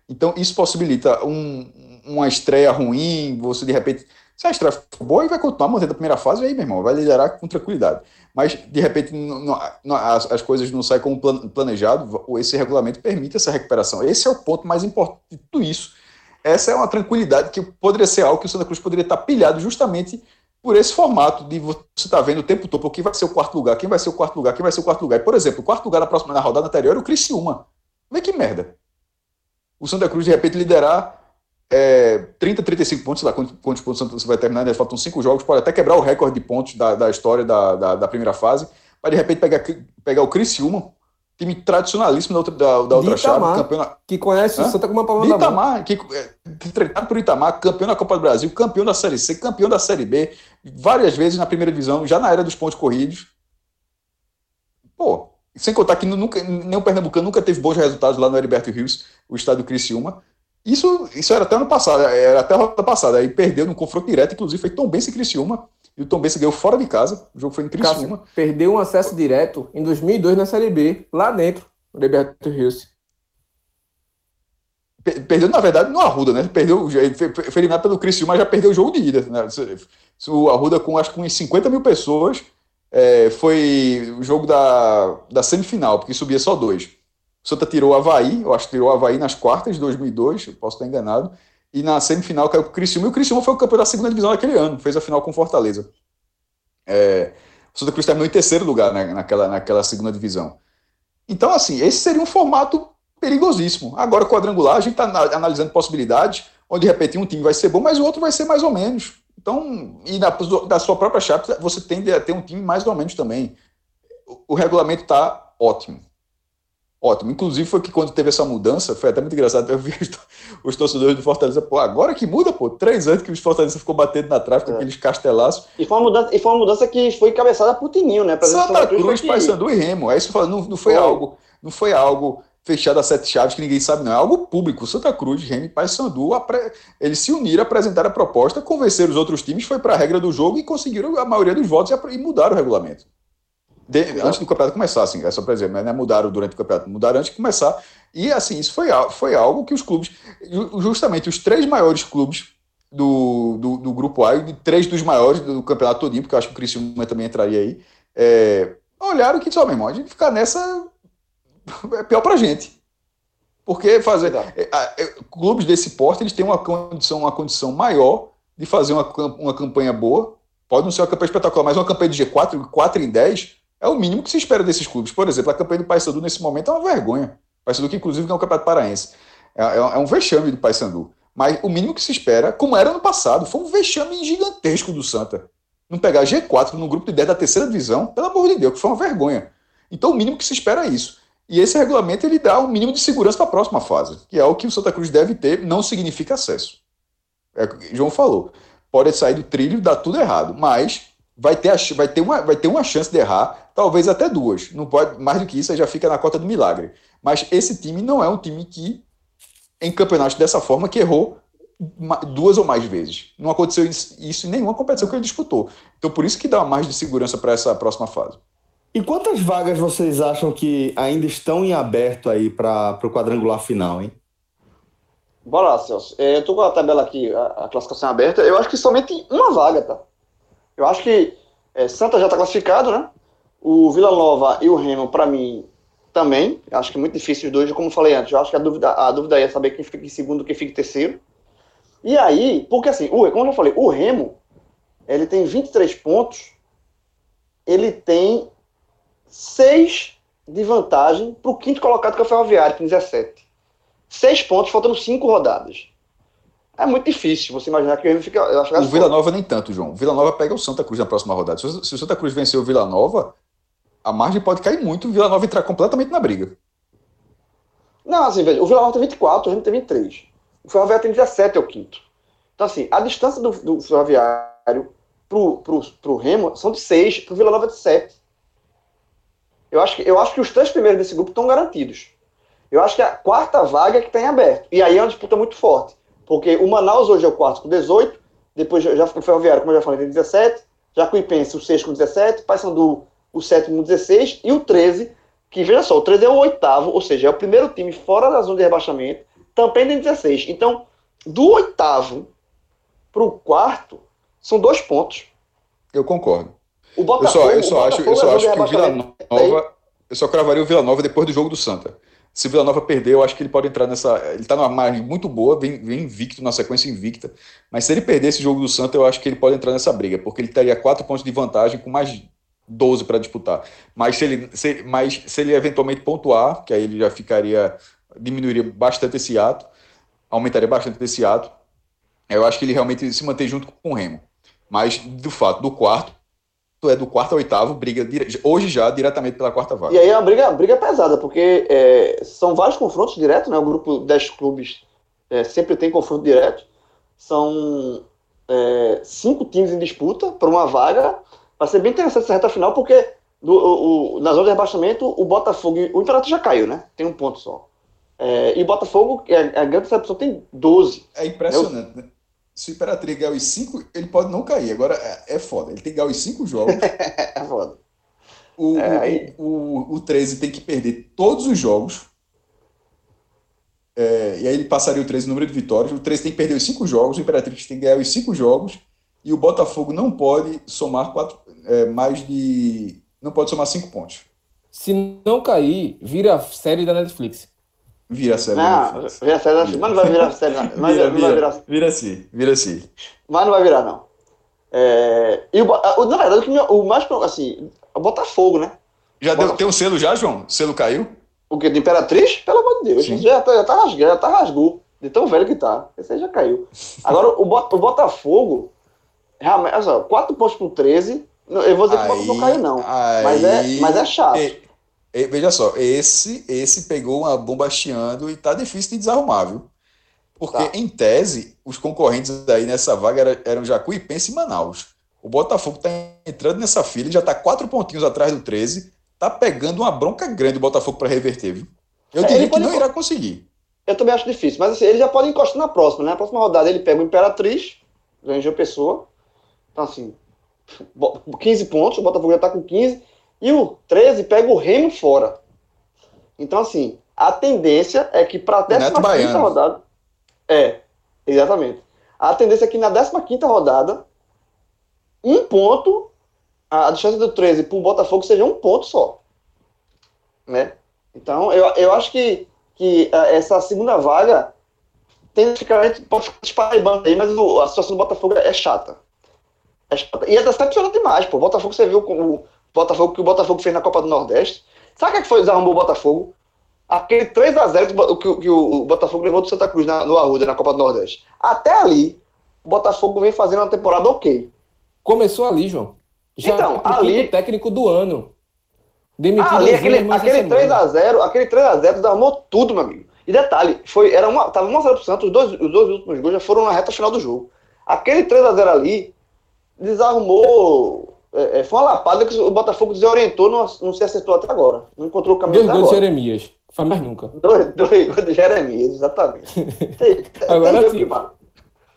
Então isso possibilita um, uma estreia ruim, você de repente. Se a estreia for boa, ele vai continuar mantendo a primeira fase, aí, meu irmão, vai liderar com tranquilidade. Mas, de repente, não, não, as, as, coisas não saem como planejado, esse regulamento permite essa recuperação. Esse é o ponto mais importante de tudo isso. Essa é uma tranquilidade que poderia ser algo que o Santa Cruz poderia estar pilhado justamente por esse formato de você estar tá vendo o tempo todo quem vai ser o quarto lugar, quem vai ser o quarto lugar, quem vai ser o quarto lugar. E, por exemplo, o quarto lugar na próxima na rodada anterior é o Criciúma. Vê que merda. O Santa Cruz, de repente, liderar é, 30, 35 pontos, sei lá quantos, quantos pontos você vai terminar, né? faltam cinco jogos, pode até quebrar o recorde de pontos da, da história da, da, da primeira fase, para de repente pegar, pegar o Criciúma, time tradicionalíssimo da outra, da, da outra Itamar, chave. Campeão Que conhece Hã? o Santa como uma palavra Itamar, que, é, treinado por Itamar, campeão da Copa do Brasil, campeão da Série C, campeão da Série B, várias vezes na primeira divisão, já na era dos pontos corridos. Pô, sem contar que nunca, nem o Pernambucano nunca teve bons resultados lá no Heriberto Rios, o estádio Criciúma. Isso, isso era até ano passado, era até a rodada passada. Aí perdeu no confronto direto, inclusive foi tão bem se Criciúma. E o Tom Benz ganhou fora de casa. O jogo foi em Criciúma. Cássio, perdeu um acesso direto em 2002 na Série B, lá dentro, no Heriberto Rios. Perdeu, na verdade, no Arruda, né? Perdeu, foi eliminado pelo Criciúma, mas já perdeu o jogo de ida. Né? O Arruda, com acho que com 50 mil pessoas, é, foi o jogo da, da semifinal, porque subia só dois. O Santa tirou o Havaí, eu acho que tirou o Havaí nas quartas de 2002, posso estar enganado, e na semifinal caiu o Criciúma, e o Criciúma foi o campeão da segunda divisão naquele ano, fez a final com Fortaleza. É, o Santa Cruz terminou em terceiro lugar né, naquela, naquela segunda divisão. Então, assim, esse seria um formato perigosíssimo. Agora, quadrangular, a gente está analisando possibilidades, onde de repente um time vai ser bom, mas o outro vai ser mais ou menos. Então, e na, da sua própria chapa, você tende a ter um time mais ou menos também. O, o regulamento está ótimo. ótimo. Inclusive foi que quando teve essa mudança, foi até muito engraçado, eu vi os torcedores do Fortaleza, pô, agora que muda, pô, três anos que os Fortaleza ficou batendo na trave com É. aqueles castelaços. E foi, uma mudança, e foi uma mudança que foi cabeçada por Tininho, né? Pra Santa Cruz, Paysandu e Remo. Que eu falo, não, não foi Foi. algo, não foi algo fechado a sete chaves que ninguém sabe, não. É algo público. Santa Cruz, Remo e Paysandu, eles se uniram, apresentaram a proposta, convenceram os outros times, foi para a regra do jogo e conseguiram a maioria dos votos e mudaram o regulamento. De- antes do campeonato começar, assim, é só para dizer, mas não é mudaram durante o campeonato, mudaram antes de começar. E assim, isso foi, foi algo que os clubes, ju- justamente os três maiores clubes do, do, do grupo A, e três dos maiores do campeonato todinho, porque eu acho que o Criciúma também entraria aí, é, olharam que só, meu irmão, a gente ficar nessa é pior pra gente. Porque fazer. É, é, clubes desse porte eles têm uma condição, uma condição maior de fazer uma, uma campanha boa. Pode não ser uma campanha espetacular, mas uma campanha de G4, 4 em 10, é o mínimo que se espera desses clubes. Por exemplo, a campanha do Paysandu nesse momento é uma vergonha. O Paysandu, que inclusive ganhou o Campeonato Paraense. É, é- é um vexame do Paysandu. Mas o mínimo que se espera, como era no passado, foi um vexame gigantesco do Santa. Não pegar G4 no grupo de 10 da terceira divisão, pelo amor de Deus, que foi uma vergonha. Então o mínimo que se espera é isso. E esse regulamento ele dá um mínimo de segurança para a próxima fase, que é o que o Santa Cruz deve ter, não significa acesso. É o que o João falou. Pode sair do trilho dar tudo errado, mas vai ter, a vai, ter uma, vai ter uma chance de errar, talvez até duas. Não pode mais do que isso, já fica na cota do milagre. Mas esse time não é um time que, em campeonatos dessa forma, que errou duas ou mais vezes. Não aconteceu isso isso em nenhuma competição que ele disputou. Então, por isso que dá mais de segurança para essa próxima fase. E quantas vagas vocês acham que ainda estão em aberto aí para o quadrangular final, hein? Bora lá, Celso. É, eu tô com a tabela aqui, a, a classificação aberta. Eu acho que somente uma vaga, tá? Eu acho que é, Santa já tá classificado, né? O Vila Nova e o Remo, pra mim, também. Eu Acho que é muito difícil os dois, como falei antes. Eu acho que a dúvida, a dúvida é saber quem fica em segundo quem fica em terceiro. E aí, porque assim, o, como eu falei, o Remo, ele tem 23 pontos, ele tem 6 de vantagem pro quinto colocado que é o Ferroviário, com 17 seis pontos, faltando cinco rodadas. É muito difícil você imaginar que o Remo fica. Que O Vila Nova nem tanto, João. O Vila Nova pega o Santa Cruz na próxima rodada. Se o- o Santa Cruz vencer o Vila Nova, a margem pode cair muito e o Vila Nova entrar completamente na briga. Não, assim, veja, o Vila Nova tem 24, o Remo tem 23. O Ferroviário tem 17, é o quinto. Então, assim, a distância do, do Ferroviário pro, pro, pro Remo são de 6, pro Vila Nova é de 7. Eu acho, que, eu acho que os três primeiros desse grupo estão garantidos. Eu acho que a quarta vaga é que está em aberto. E aí é uma disputa muito forte. Porque o Manaus hoje é o quarto com 18, depois já o Ferroviário, como eu já falei, tem 17, Jacuipense o sexto com 17, Paysandu o sétimo com 16 e o 13, que veja só, o 13 é o oitavo, ou seja, é o primeiro time fora da zona de rebaixamento, também tem 16. Então, do oitavo para o quarto, são dois pontos. Eu concordo. O Eu Botafogo, só, eu só acho, eu só acho que o Vila. Nova. Eu só cravaria o Vila Nova depois do jogo do Santa. Se o Vila Nova perder, eu acho que ele pode entrar nessa. Ele tá numa margem muito boa, vem, vem invicto, na sequência invicta. Mas se ele perder esse jogo do Santa, eu acho que ele pode entrar nessa briga, porque ele teria quatro pontos de vantagem com mais 12 para disputar. Mas se, ele, se, mas se ele eventualmente pontuar, que aí ele já ficaria. diminuiria bastante esse ato, aumentaria bastante esse ato. Eu acho que ele realmente se mantém junto com o Remo. Mas, do fato, do quarto, é do quarto ao oitavo, briga dire- hoje já diretamente pela quarta vaga. E aí é uma briga, briga pesada, porque é, são vários confrontos diretos, né? O grupo 10 clubes é, sempre tem confronto direto. São é, cinco times em disputa por uma vaga. Vai ser bem interessante essa reta final, porque do, o, o- na zona de rebaixamento, o Botafogo. e- O Imperatriz já caiu, né? Tem um ponto só. É, e o Botafogo, é, a grande decepção, tem 12. É impressionante, né? Se o Imperatriz ganhar os cinco, ele pode não cair. Agora é, é foda. Ele tem que ganhar os cinco jogos. É, foda. O, É, aí- o, o, o 13 tem que perder todos os jogos. É, e aí ele passaria o 13 no número de vitórias. O 13 tem que perder os cinco jogos. O Imperatriz tem que ganhar os cinco jogos. E o Botafogo não pode somar quatro, é, mais de. Não pode somar cinco pontos. Se não cair, vira a série da Netflix. Vira a série. Não, né? vira série, mas não vai virar série, não. Mas Vira, não vai virar vira, vira sim, vira sim. Mas não vai virar, não. É, e o, a- o- na verdade, o, que me- o mais. Assim, o Botafogo, né? Já deu, tem um selo já, João? O selo caiu? O que? De Imperatriz? Pelo amor de Deus. Sim. Já, tá- já tá rasgando, já tá rasgou. De tão velho que tá. Esse aí já caiu. Agora, o, o Botafogo. Realmente, olha só, 4 pontos pro 13. não, Eu vou dizer que o Botafogo caiu, não. Mas é, aí- mas é chato. é, E, veja só, esse esse pegou uma bomba chiando e tá difícil de desarrumar, viu? Porque, tá. em tese, os concorrentes aí nessa vaga eram, eram Jacuipense e Manaus. O Botafogo tá entrando nessa fila e já tá quatro pontinhos atrás do 13. Tá pegando uma bronca grande o Botafogo para reverter, viu? Eu é, diria que não irá conseguir. Eu também acho difícil, mas assim, ele já pode encostar na próxima, né? Na próxima rodada ele pega o Imperatriz, ganha Pessoa. Então, assim, 15 pontos, o Botafogo já tá com 15. E o 13 pega o Remo fora. Então, assim, a tendência é que para a 15 rodada. É, exatamente. A tendência é que na 15 rodada, um ponto, a distância do 13 para o Botafogo seja um ponto só. Né? Então, eu, eu acho que, que é, essa segunda vaga tem que ficar, a pode ficar disparando aí, mas a situação do Botafogo é chata. É chata. E é decepcionante demais, pô. O Botafogo, você viu o Botafogo que o Botafogo fez na Copa do Nordeste. Sabe o que foi desarrumou o Botafogo? Aquele 3x0 que, que, o Botafogo levou do Santa Cruz na, no Arruda, na Copa do Nordeste. Até ali, o Botafogo vem fazendo uma temporada ok. Começou ali, João. Já então, ali. técnico do ano. Demitido ali, aquele, aquele 3x0, aquele 3x0 desarmou tudo, meu amigo. E detalhe, foi, era uma, tava 1x0 pro Santos, os dois, os dois últimos gols já foram na reta final do jogo. Aquele 3x0 ali desarrumou. É, é, foi uma lapada que o Botafogo desorientou, não, não se acertou até agora. Não encontrou o caminho Dois gols de Jeremias. Faz mais nunca. Dois, dois gols de Jeremias, exatamente. agora sim.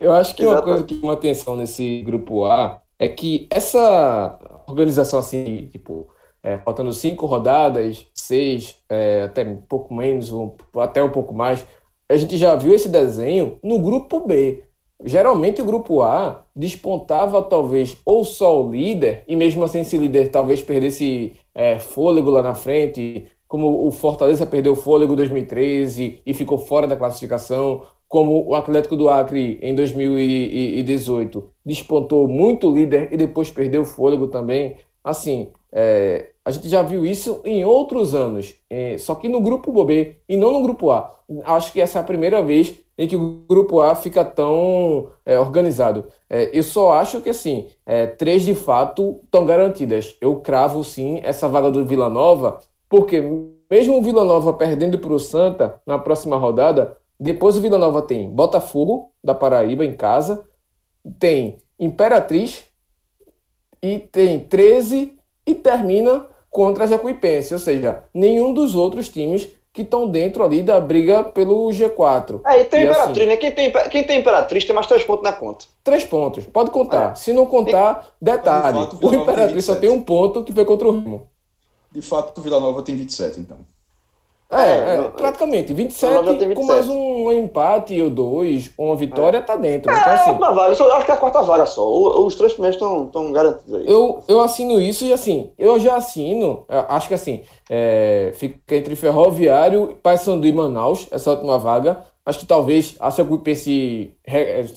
Eu acho que exatamente. uma coisa que chama atenção nesse grupo A é que essa organização assim, tipo, é, faltando cinco rodadas, seis, é, até um pouco menos, um, até um pouco mais, a gente já viu esse desenho no grupo B. Geralmente o grupo A despontava talvez ou só o líder, e mesmo assim esse líder talvez perdesse é, fôlego lá na frente, como o Fortaleza perdeu fôlego em 2013 e ficou fora da classificação, como o Atlético do Acre em 2018 despontou muito líder e depois perdeu fôlego também. Assim, é, a gente já viu isso em outros anos, é, só que no grupo B e não no grupo A. Acho que essa é a primeira vez em que o grupo A fica tão é, organizado. É, eu só acho que assim, é, três de fato estão garantidas. Eu cravo sim essa vaga do Vila Nova, porque mesmo o Vila Nova perdendo para o Santa na próxima rodada, depois o Vila Nova tem Botafogo da Paraíba em casa, tem Imperatriz e tem 13 e termina contra a Jacuipense, ou seja, nenhum dos outros times que estão dentro ali da briga pelo G4. É, e tem e Imperatriz, assim, né? Quem tem, quem tem Imperatriz tem mais três pontos na conta. Três pontos, pode contar. É. Se não contar, detalhe, fato, o Imperatriz só tem um ponto que foi contra o Remo. De fato, o Vila Nova tem 27, então. É, é, é praticamente. 27, 27 com mais um empate ou dois, uma vitória, é. tá dentro. É, então, assim, uma vaga. Eu acho que é a quarta vaga só. Os três primeiros estão garantidos aí. Eu, eu assino isso e assim, eu já assino, acho que assim, é, fica entre Ferroviário, Paysandu e Manaus, essa última vaga. Acho que talvez a Secuipense,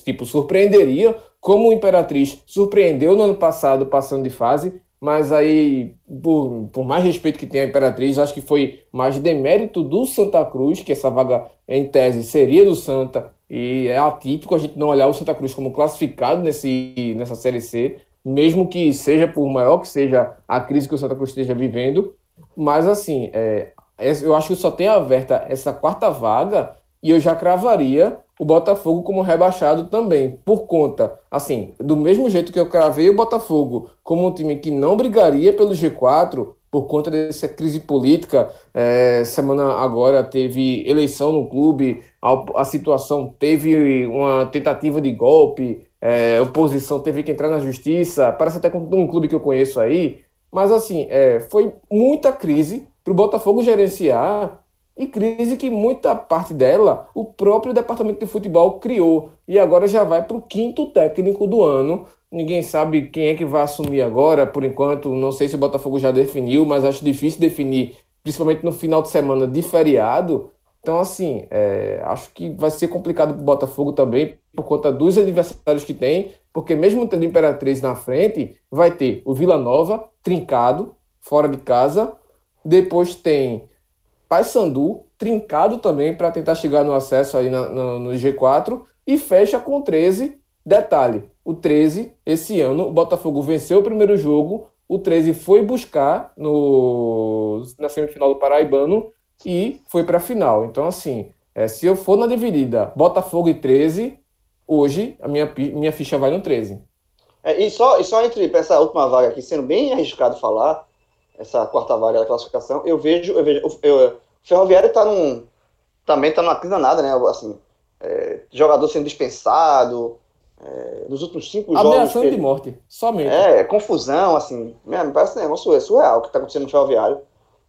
tipo, surpreenderia, como o Imperatriz surpreendeu no ano passado, passando de fase mas aí, por, por mais respeito que tenha a Imperatriz, acho que foi mais demérito do Santa Cruz, que essa vaga, em tese, seria do Santa, e é atípico a gente não olhar o Santa Cruz como classificado nesse, nessa Série C, mesmo que seja por maior que seja a crise que o Santa Cruz esteja vivendo, mas assim, é, eu acho que só tem aberta essa quarta vaga, e eu já cravaria o Botafogo como rebaixado também, por conta, assim, do mesmo jeito que eu cravei o Botafogo como um time que não brigaria pelo G4 por conta dessa crise política. É, semana agora teve eleição no clube, a, a situação teve uma tentativa de golpe, é, oposição teve que entrar na justiça, parece até com um clube que eu conheço aí, mas assim, é, foi muita crise para o Botafogo gerenciar e crise que muita parte dela o próprio departamento de futebol criou e agora já vai para o quinto técnico do ano. Ninguém sabe quem é que vai assumir agora, por enquanto. Não sei se o Botafogo já definiu, mas acho difícil definir, principalmente no final de semana de feriado. Então, assim, é, acho que vai ser complicado para o Botafogo também, por conta dos adversários que tem, porque mesmo tendo Imperatriz na frente, vai ter o Vila Nova, trincado, fora de casa. Depois tem Paysandu, trincado também para tentar chegar no acesso aí na, no, no G4 e fecha com 13. Detalhe, o 13, esse ano, o Botafogo venceu o primeiro jogo, o 13 foi buscar no, na semifinal do Paraibano e foi para a final. Então, assim, é, se eu for na dividida Botafogo e 13, hoje a minha, minha ficha vai no 13. É, e, só, e só entre essa última vaga aqui, sendo bem arriscado falar, essa quarta vaga da classificação, eu vejo, eu vejo eu, eu, o Ferroviário está num, também está numa crise danada, né? Assim, é, jogador sendo dispensado, é, nos últimos cinco Ameaçando jogos. de morte, somente. É, confusão, assim, me parece um negócio surreal o que está acontecendo no Ferroviário.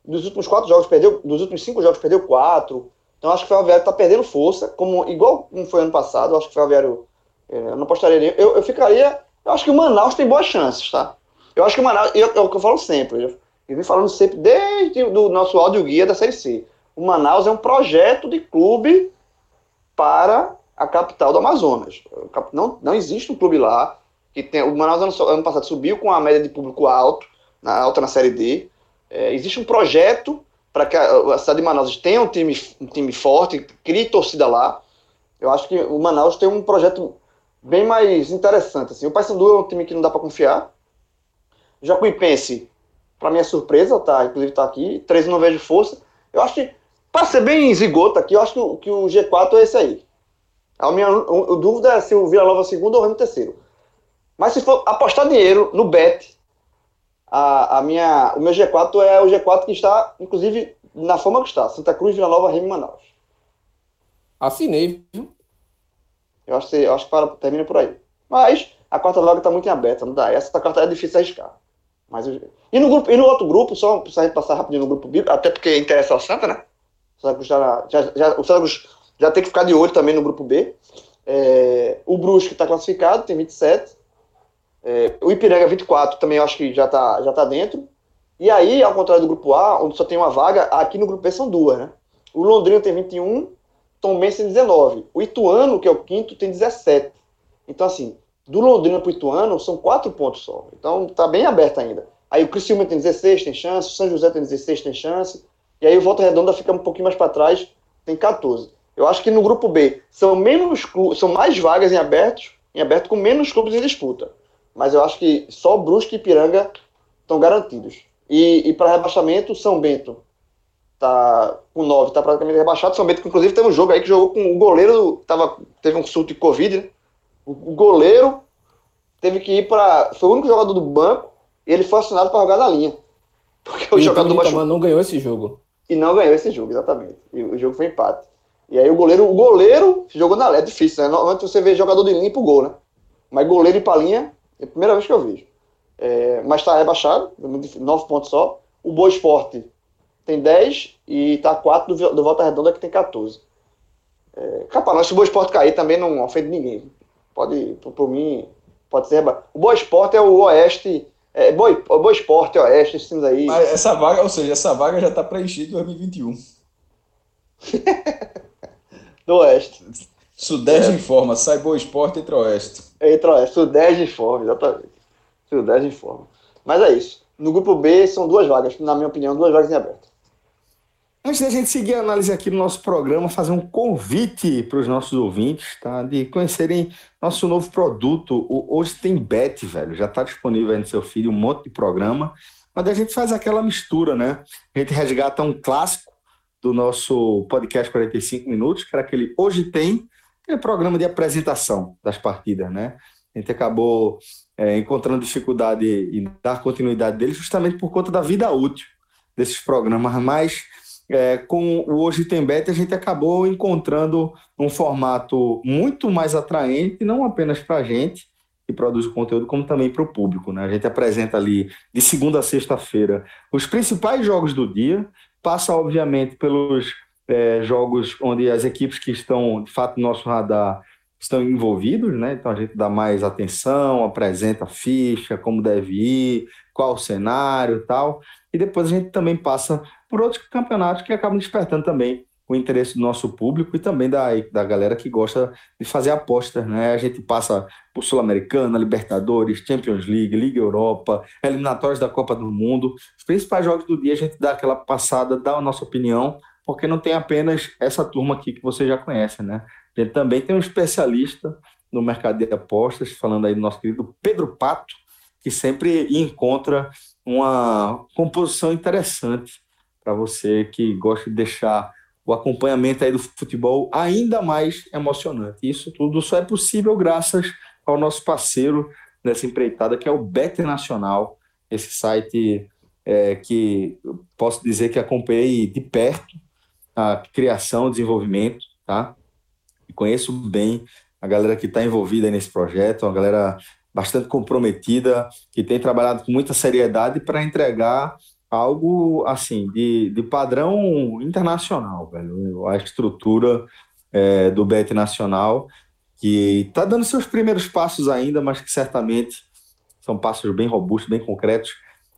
Dos últimos quatro jogos, perdeu, dos últimos cinco jogos, perdeu quatro. Então acho que o Ferroviário está perdendo força, como, igual como foi ano passado. Acho que o Ferroviário. É, eu não apostaria. Eu, eu ficaria. Eu acho que o Manaus tem boas chances, tá? Eu acho que o Manaus. É o que eu falo sempre. Eu, vim falando sempre desde o nosso áudio guia da Série C. O Manaus é um projeto de clube para a capital do Amazonas. Não, não existe um clube lá que tem. O Manaus ano, ano passado subiu com a média de público alto, na, alta na Série D. É, existe um projeto para que a, a, cidade de Manaus tenha um time, um time forte, crie torcida lá. Eu acho que o Manaus tem um projeto bem mais interessante. Assim. O Paysandu é um time que não dá para confiar. Jacuipense, para minha surpresa, tá, inclusive está aqui. 13 não vejo força. Eu acho que, para ser bem zigoto aqui, eu acho que o, que o G4 é esse aí. A minha a dúvida é se o Vila Nova é segundo ou o Remo terceiro. Mas se for apostar dinheiro no bet, a, a minha, o meu G4 é o G4 que está, inclusive, na forma que está. Santa Cruz, Vila Nova, Remo e Manaus. Assinei, viu? Eu acho que, eu acho que para, termina por aí. Mas a quarta vaga está muito em aberta, não dá. Essa quarta é difícil arriscar. Mas eu... e, no grupo, e no outro grupo, só para passar rapidinho no grupo B, até porque interessa ao Santa, né? O Santa já, já, o Santa já tem que ficar de olho também no grupo B. É, o Brusque está classificado, tem 27. É, o Ipiranga 24 também eu acho que já está já tá dentro. E aí, ao contrário do grupo A, onde só tem uma vaga, aqui no grupo B são duas, né? O Londrina tem 21, Tom Benz tem 19. O Ituano, que é o quinto, tem 17. Então, assim, do Londrina para o Ituano são quatro pontos só. Então, tá bem aberto ainda. Aí o Criciúma tem 16, tem chance. O São José tem 16, tem chance. E aí o Volta Redonda fica um pouquinho mais para trás, tem 14. Eu acho que no grupo B são menos são mais vagas em abertos, em aberto com menos clubes em disputa. Mas eu acho que só Brusque e Piranga estão garantidos. E, e para rebaixamento, São Bento tá com 9, tá praticamente rebaixado. São Bento, que inclusive teve um jogo aí que jogou com o goleiro, tava, teve um surto de Covid, né? O, goleiro teve que ir para. Foi o único jogador do banco e ele foi assinado para jogar na linha. Porque o e jogador machucou. não ganhou esse jogo. E não ganhou esse jogo, exatamente. E o jogo foi empate. E aí o goleiro, o goleiro jogou na é difícil, né? Normalmente você vê jogador de linha pro gol, né? Mas goleiro e pra linha, é a primeira vez que eu vejo. É, mas tá rebaixado, 9 pontos só. O Boa Esporte tem 10 e tá 4 do, do Volta Redonda que tem 14. É, capaz, se o Boa Esporte cair também não ofende ninguém. Pode, por, mim, pode ser. O Boa Esporte é o Oeste. É, Boa, Boa Esporte, Oeste, esses times aí. Mas essa vaga, ou seja, essa vaga já tá preenchida em 2021. do Oeste. Sudeste é. informa, sai Boa Esporte entre Oeste. Entre Oeste, Sudeste informa, exatamente. Sudeste informa. Mas é isso. No grupo B são duas vagas, na minha opinião, duas vagas em aberto. Antes da gente seguir a análise aqui no nosso programa, fazer um convite para os nossos ouvintes, tá? De conhecerem nosso novo produto, o Hoje Tem Bet, velho. Já está disponível aí no seu filho um monte de programa, mas a gente faz aquela mistura, né? A gente resgata um clássico do nosso podcast 45 minutos, que era aquele Hoje Tem, que é programa de apresentação das partidas, né? A gente acabou é, encontrando dificuldade em dar continuidade dele justamente por conta da vida útil desses programas, mas é, com o Hoje Tem Bet a gente acabou encontrando um formato muito mais atraente, não apenas para a gente, que produz conteúdo, como também para o público. Né? A gente apresenta ali, de segunda a sexta-feira, os principais jogos do dia, passa, obviamente, pelos é, jogos onde as equipes que estão, de fato, no nosso radar estão envolvidos, né? Então a gente dá mais atenção, apresenta a ficha, como deve ir, qual o cenário tal. E depois a gente também passa por outros campeonatos que acabam despertando também o interesse do nosso público e também da, da galera que gosta de fazer apostas, né? A gente passa por Sul-Americana, Libertadores, Champions League, Liga Europa, eliminatórios da Copa do Mundo. Os principais jogos do dia a gente dá aquela passada, dá a nossa opinião, porque não tem apenas essa turma aqui que você já conhece, né? Gente também tem um especialista no mercado de apostas, falando aí do nosso querido Pedro Pato, que sempre encontra uma composição interessante para você que gosta de deixar o acompanhamento aí do futebol ainda mais emocionante. Isso tudo só é possível graças ao nosso parceiro nessa empreitada, que é o Bet Nacional, esse site é, que posso dizer que acompanhei de perto a criação, o desenvolvimento, tá? E conheço bem a galera que está envolvida nesse projeto, uma galera bastante comprometida, que tem trabalhado com muita seriedade para entregar algo assim de, de padrão internacional, velho. A estrutura é, do BET Nacional, que está dando seus primeiros passos ainda, mas que certamente são passos bem robustos, bem concretos,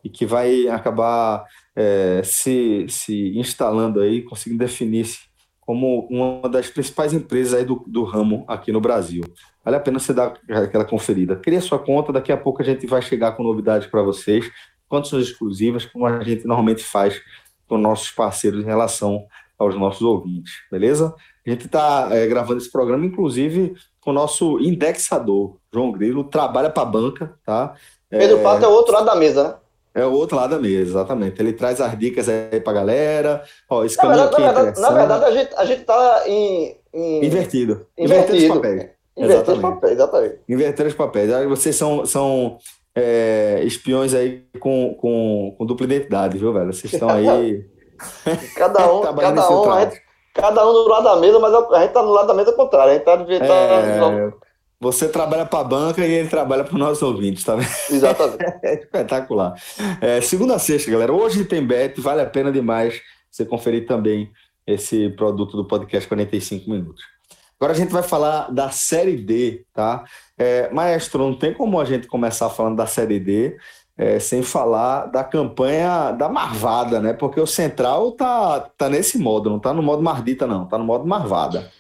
e que vai acabar é, se, se instalando aí, conseguindo definir-se como uma das principais empresas aí do, do ramo aqui no Brasil. Vale a pena você dar aquela conferida. Cria sua conta, daqui a pouco a gente vai chegar com novidades para vocês, condições exclusivas, como a gente normalmente faz com nossos parceiros em relação aos nossos ouvintes, beleza? A gente está é, gravando esse programa, inclusive, com o nosso indexador, João Grilo, trabalha para a banca, tá? Pedro é... Pato é o outro lado da mesa, né? É o outro lado da mesa, exatamente. Ele traz as dicas aí pra galera. Ó, esse na caminho verdade, aqui na verdade, na verdade, a gente, a gente tá em. em... Invertido. Invertido. Inverter os papéis. Inverter os papéis, exatamente. Inverter os papéis. Aí vocês são, são é, espiões aí com, com, com dupla identidade, viu, velho? Vocês estão aí. cada um, cada um, a gente, cada um do lado da mesa, mas a gente tá no lado da mesa contrária. A gente tá de tá, é... Você trabalha para a banca e ele trabalha para os nossos ouvintes, tá vendo? Exatamente. É espetacular. É, segunda a sexta, galera. Hoje tem bet, vale a pena demais você conferir também esse produto do podcast 45 Minutos. Agora a gente vai falar da Série D, tá? É, maestro, não tem como a gente começar falando da Série D é, sem falar da campanha da Marvada, né? Porque o Central tá, tá nesse modo, não tá no modo Mardita, não, tá no modo Marvada.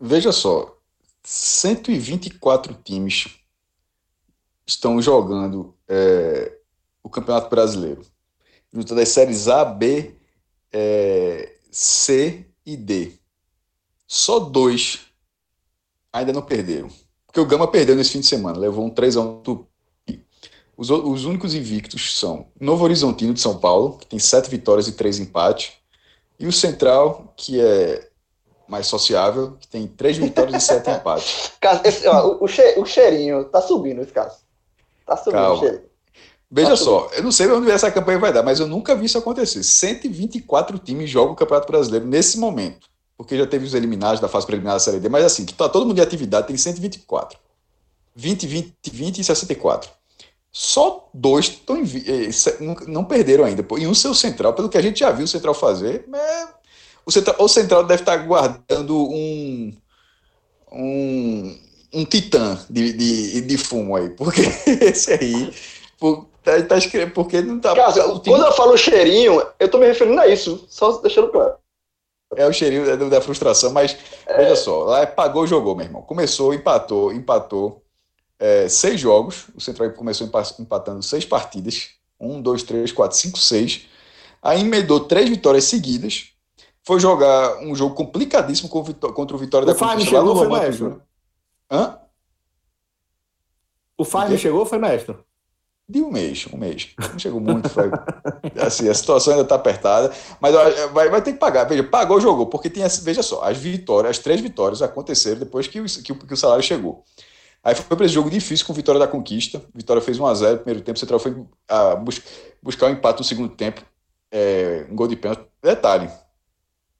Veja só, 124 times estão jogando é, o Campeonato Brasileiro. Junto das séries A, B, é, C e D. Só dois ainda não perderam. Porque o Gama perdeu nesse fim de semana, levou um 3x1 do os, os únicos invictos são Novo Horizontino de São Paulo, que tem sete vitórias e três empates, e o Central, que é mais sociável, que tem três vitórias e sete empates. Esse, ó, o, che, o cheirinho tá subindo esse caso. Tá subindo Calma. o cheirinho. Veja tá só, eu não sei onde essa campanha vai dar, mas eu nunca vi isso acontecer. 124 times jogam o Campeonato Brasileiro nesse momento. Porque já teve os eliminados da fase preliminar da Série D, mas assim, que tá todo mundo em atividade, tem 124. 20, 20, 20 e 64. Só dois estão eh, não perderam ainda. E um seu central, pelo que a gente já viu o central fazer, é o central, o central deve estar guardando um, um, um titã de, de, de fumo aí, porque esse aí. Por, tá, tá escrevendo, porque não tá. Cara, quando eu falo cheirinho, eu tô me referindo a isso, só deixando claro. É o cheirinho da, frustração, mas é... veja só, lá pagou, jogou, meu irmão. Começou, empatou, empatou é, seis jogos. O Central começou empatando seis partidas. Um, dois, três, quatro, cinco, seis. Aí emendou três vitórias seguidas foi jogar um jogo complicadíssimo contra o Vitória o da Conquista. chegou, foi maestro? Hã? O Fagner chegou foi maestro? De um mês, um mês. Não chegou muito, foi. assim, a situação ainda está apertada, mas vai, vai ter que pagar. Veja, pagou, jogou, porque tem veja só, as vitórias, as três vitórias aconteceram depois que o, que o, que o salário chegou. Aí foi para esse jogo difícil com Vitória da Conquista. Vitória fez 1x0 no primeiro tempo, o Central foi a, bus, buscar um empate no segundo tempo, é, um gol de pênalti. Detalhe,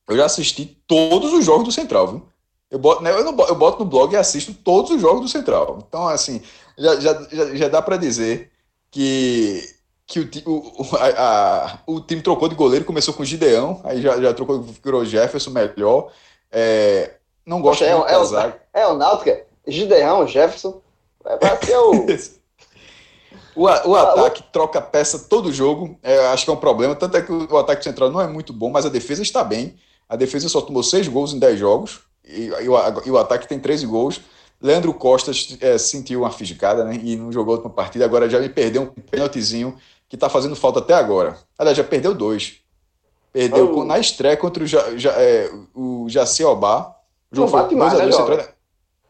eu já assisti todos os jogos do Central, viu? Eu boto, né, eu, não, eu boto no blog e assisto todos os jogos do Central. Então, assim, já, já, já, já dá para dizer que, que o, o, a, a, o time trocou de goleiro, começou com o Gideão, aí já, já trocou, virou Jefferson melhor. É, não gosto Poxa, é, é, o, é o Náutica, Gideão, Jefferson, vai ser o... O, o ah, ataque troca peça todo jogo, é, acho que é um problema. Tanto é que o, o, ataque central não é muito bom, mas a defesa está bem. A defesa só tomou seis gols em dez jogos, e, e, o, e o, ataque tem 13 gols. Leandro Costa é, sentiu uma fisgada né, e não jogou a última partida. Agora já me perdeu um pênaltizinho que está fazendo falta até agora. Aliás, já perdeu dois. Perdeu oh. na estreia contra o, ja, ja, é, o Jaci Obá. Não bate mais, né?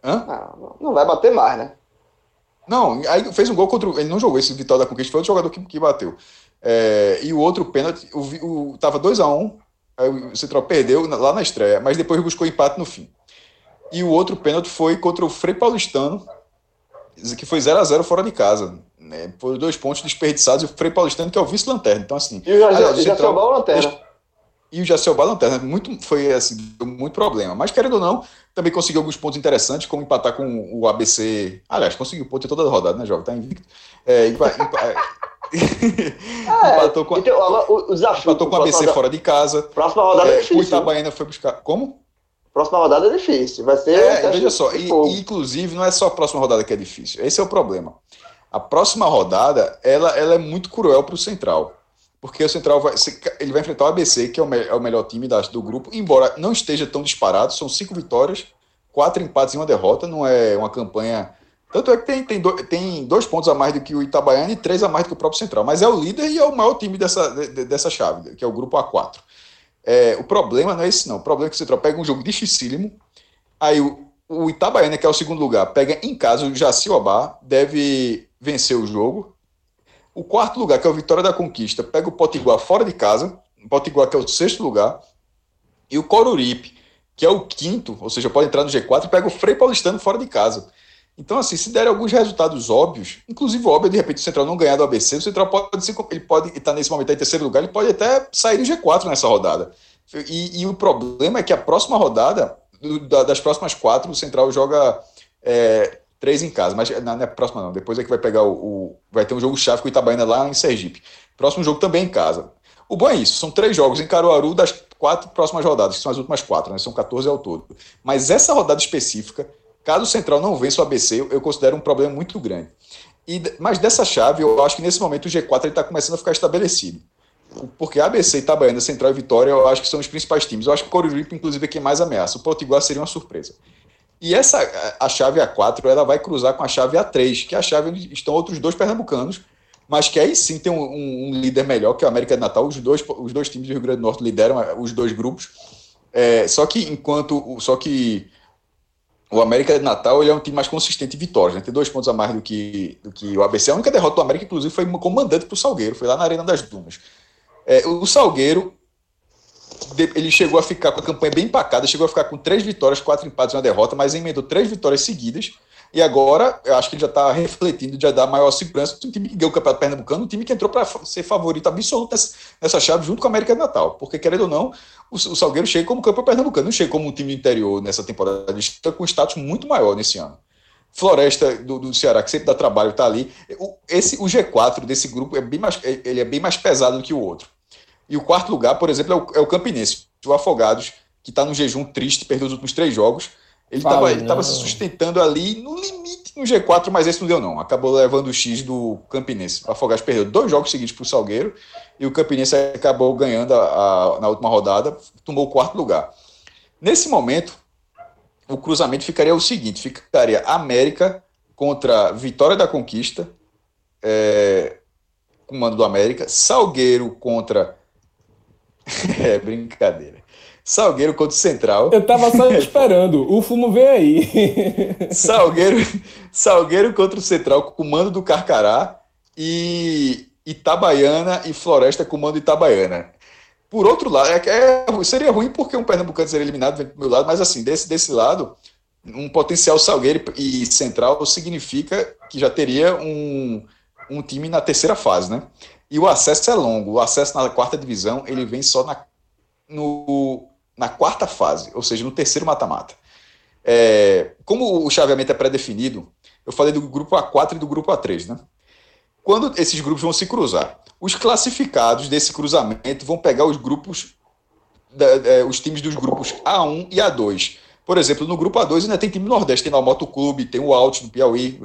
Não, não vai bater mais, né? Não, aí fez um gol contra. Ele não jogou esse Vitória da Conquista, foi outro jogador que, que bateu. É, e o outro pênalti, o, o, tava 2x1, um, o Central perdeu lá na estreia, mas depois buscou empate no fim. E o outro pênalti foi contra o Frei Paulistano, que foi 0 a 0 fora de casa. Né? Foram dois pontos desperdiçados e o Frei Paulistano, que é o vice-lanterna. Então, assim. E o Jaciobá o lanterna. E o Jaciobá lanterna. Muito, foi assim, muito problema. Mas, querendo ou não, também conseguiu alguns pontos interessantes, como empatar com o ABC. Aliás, conseguiu ponto em toda a rodada, né, Jovem? Tá invicto. É, empa, empa, é, empatou com, então, o, o desafio, empatou com o ABC fora de casa. Próxima rodada é, é difícil. O Itabaiana foi buscar. Como? Próxima rodada é difícil. Vai ser. É, veja só, e, e, inclusive não é só a próxima rodada que é difícil. Esse é o problema. A próxima rodada, ela, ela é muito cruel para o Central. Porque o Central vai, ele vai enfrentar o ABC, que é o, me, é o melhor time da, do grupo, embora não esteja tão disparado, são cinco vitórias, quatro empates e uma derrota, não é uma campanha. Tanto é que tem, tem, do, tem dois pontos a mais do que o Itabaiana e três a mais do que o próprio Central. Mas é o líder e é o maior time dessa, de, dessa chave, que é o grupo A4. É, o problema não é esse, não. O problema é que o Central pega um jogo dificílimo, aí o, o Itabaiana, que é o segundo lugar, pega em casa o Jaciobá, deve vencer o jogo. O quarto lugar, que é o Vitória da Conquista, pega o Potiguar fora de casa, o Potiguar que é o sexto lugar, e o Coruripe, que é o quinto, ou seja, pode entrar no G4, pega o Frei Paulistano fora de casa. Então, assim, se der alguns resultados óbvios, inclusive óbvio, de repente o Central não ganhar do ABC, o Central pode ele pode estar nesse momento em terceiro lugar, ele pode até sair do G4 nessa rodada. E, e o problema é que a próxima rodada, do, da, das próximas quatro, o Central joga é, três em casa, mas não, é próxima não, depois é que vai pegar o, o, vai ter um jogo chave com o Itabaiana lá em Sergipe. Próximo jogo também em casa. O bom é isso, são três jogos em Caruaru das quatro próximas rodadas, que são as últimas quatro, né? São 14 ao todo. Mas essa rodada específica Caso o Central não vença o ABC, eu considero um problema muito grande. E, mas dessa chave, eu acho que nesse momento o G4 está começando a ficar estabelecido. Porque ABC, Itabaiana, Central e Vitória, eu acho que são os principais times. Eu acho que o Coruripe, inclusive, é quem mais ameaça. O Potiguar seria uma surpresa. E essa, a chave A4, ela vai cruzar com a chave A3, que é a chave onde estão outros dois pernambucanos, mas que aí sim tem um, um, um líder melhor, que é o América de Natal. Os dois, os dois times do Rio Grande do Norte lideram é, os dois grupos. É, só que enquanto. Só que o América de Natal ele é um time mais consistente em vitórias, né? tem dois pontos a mais do que, do que o ABC. A única derrota do América, inclusive, foi comandante para o Salgueiro, foi lá na Arena das Dunas. É, o Salgueiro ele chegou a ficar com a campanha bem empacada, chegou a ficar com três vitórias, quatro empates e uma derrota, mas emendou três vitórias seguidas. E agora, eu acho que ele já está refletindo, já dá maior segurança. Um time que ganhou o Campeonato Pernambucano, um time que entrou para ser favorito absoluto nessa, nessa chave, junto com a América de Natal. Porque, querendo ou não, o, o Salgueiro chega como campeão pernambucano, não chega como um time do interior nessa temporada. Ele está com um status muito maior nesse ano. Floresta do, do Ceará, que sempre dá trabalho, está ali. O, esse, o G4 desse grupo é bem mais, ele é bem mais pesado do que o outro. E o quarto lugar, por exemplo, é o, é o Campinense, o Afogados, que está no jejum triste, perdeu os últimos três jogos. Ele estava se sustentando ali no limite no G4, mas esse não deu, não. Acabou levando o X do Campinense. O Afogados perdeu dois jogos seguidos para o Salgueiro e o Campinense acabou ganhando a, a, na última rodada, tomou o quarto lugar. Nesse momento, o cruzamento ficaria o seguinte: ficaria América contra Vitória da Conquista, é, comando do América, Salgueiro contra. é brincadeira. Salgueiro contra o Central. Eu tava só esperando. o fumo veio aí. Salgueiro, Salgueiro contra o Central, comando do Carcará. E Itabaiana e Floresta, comando Itabaiana. Por outro lado, é, é, seria ruim porque um Pernambucano seria eliminado do meu lado, mas assim, desse, desse lado, um potencial Salgueiro e Central significa que já teria um, um time na terceira fase, né? E o acesso é longo. O acesso na quarta divisão, ele vem só na, no, na quarta fase, ou seja, no terceiro mata-mata. É, como o chaveamento é pré-definido, eu falei do grupo A4 e do grupo A3, né? Quando esses grupos vão se cruzar, os classificados desse cruzamento vão pegar os grupos, da, é, os times dos grupos A1 e A2. Por exemplo, no grupo A2 ainda tem time Nordeste, tem lá o Moto Clube, tem o Alt do Piauí.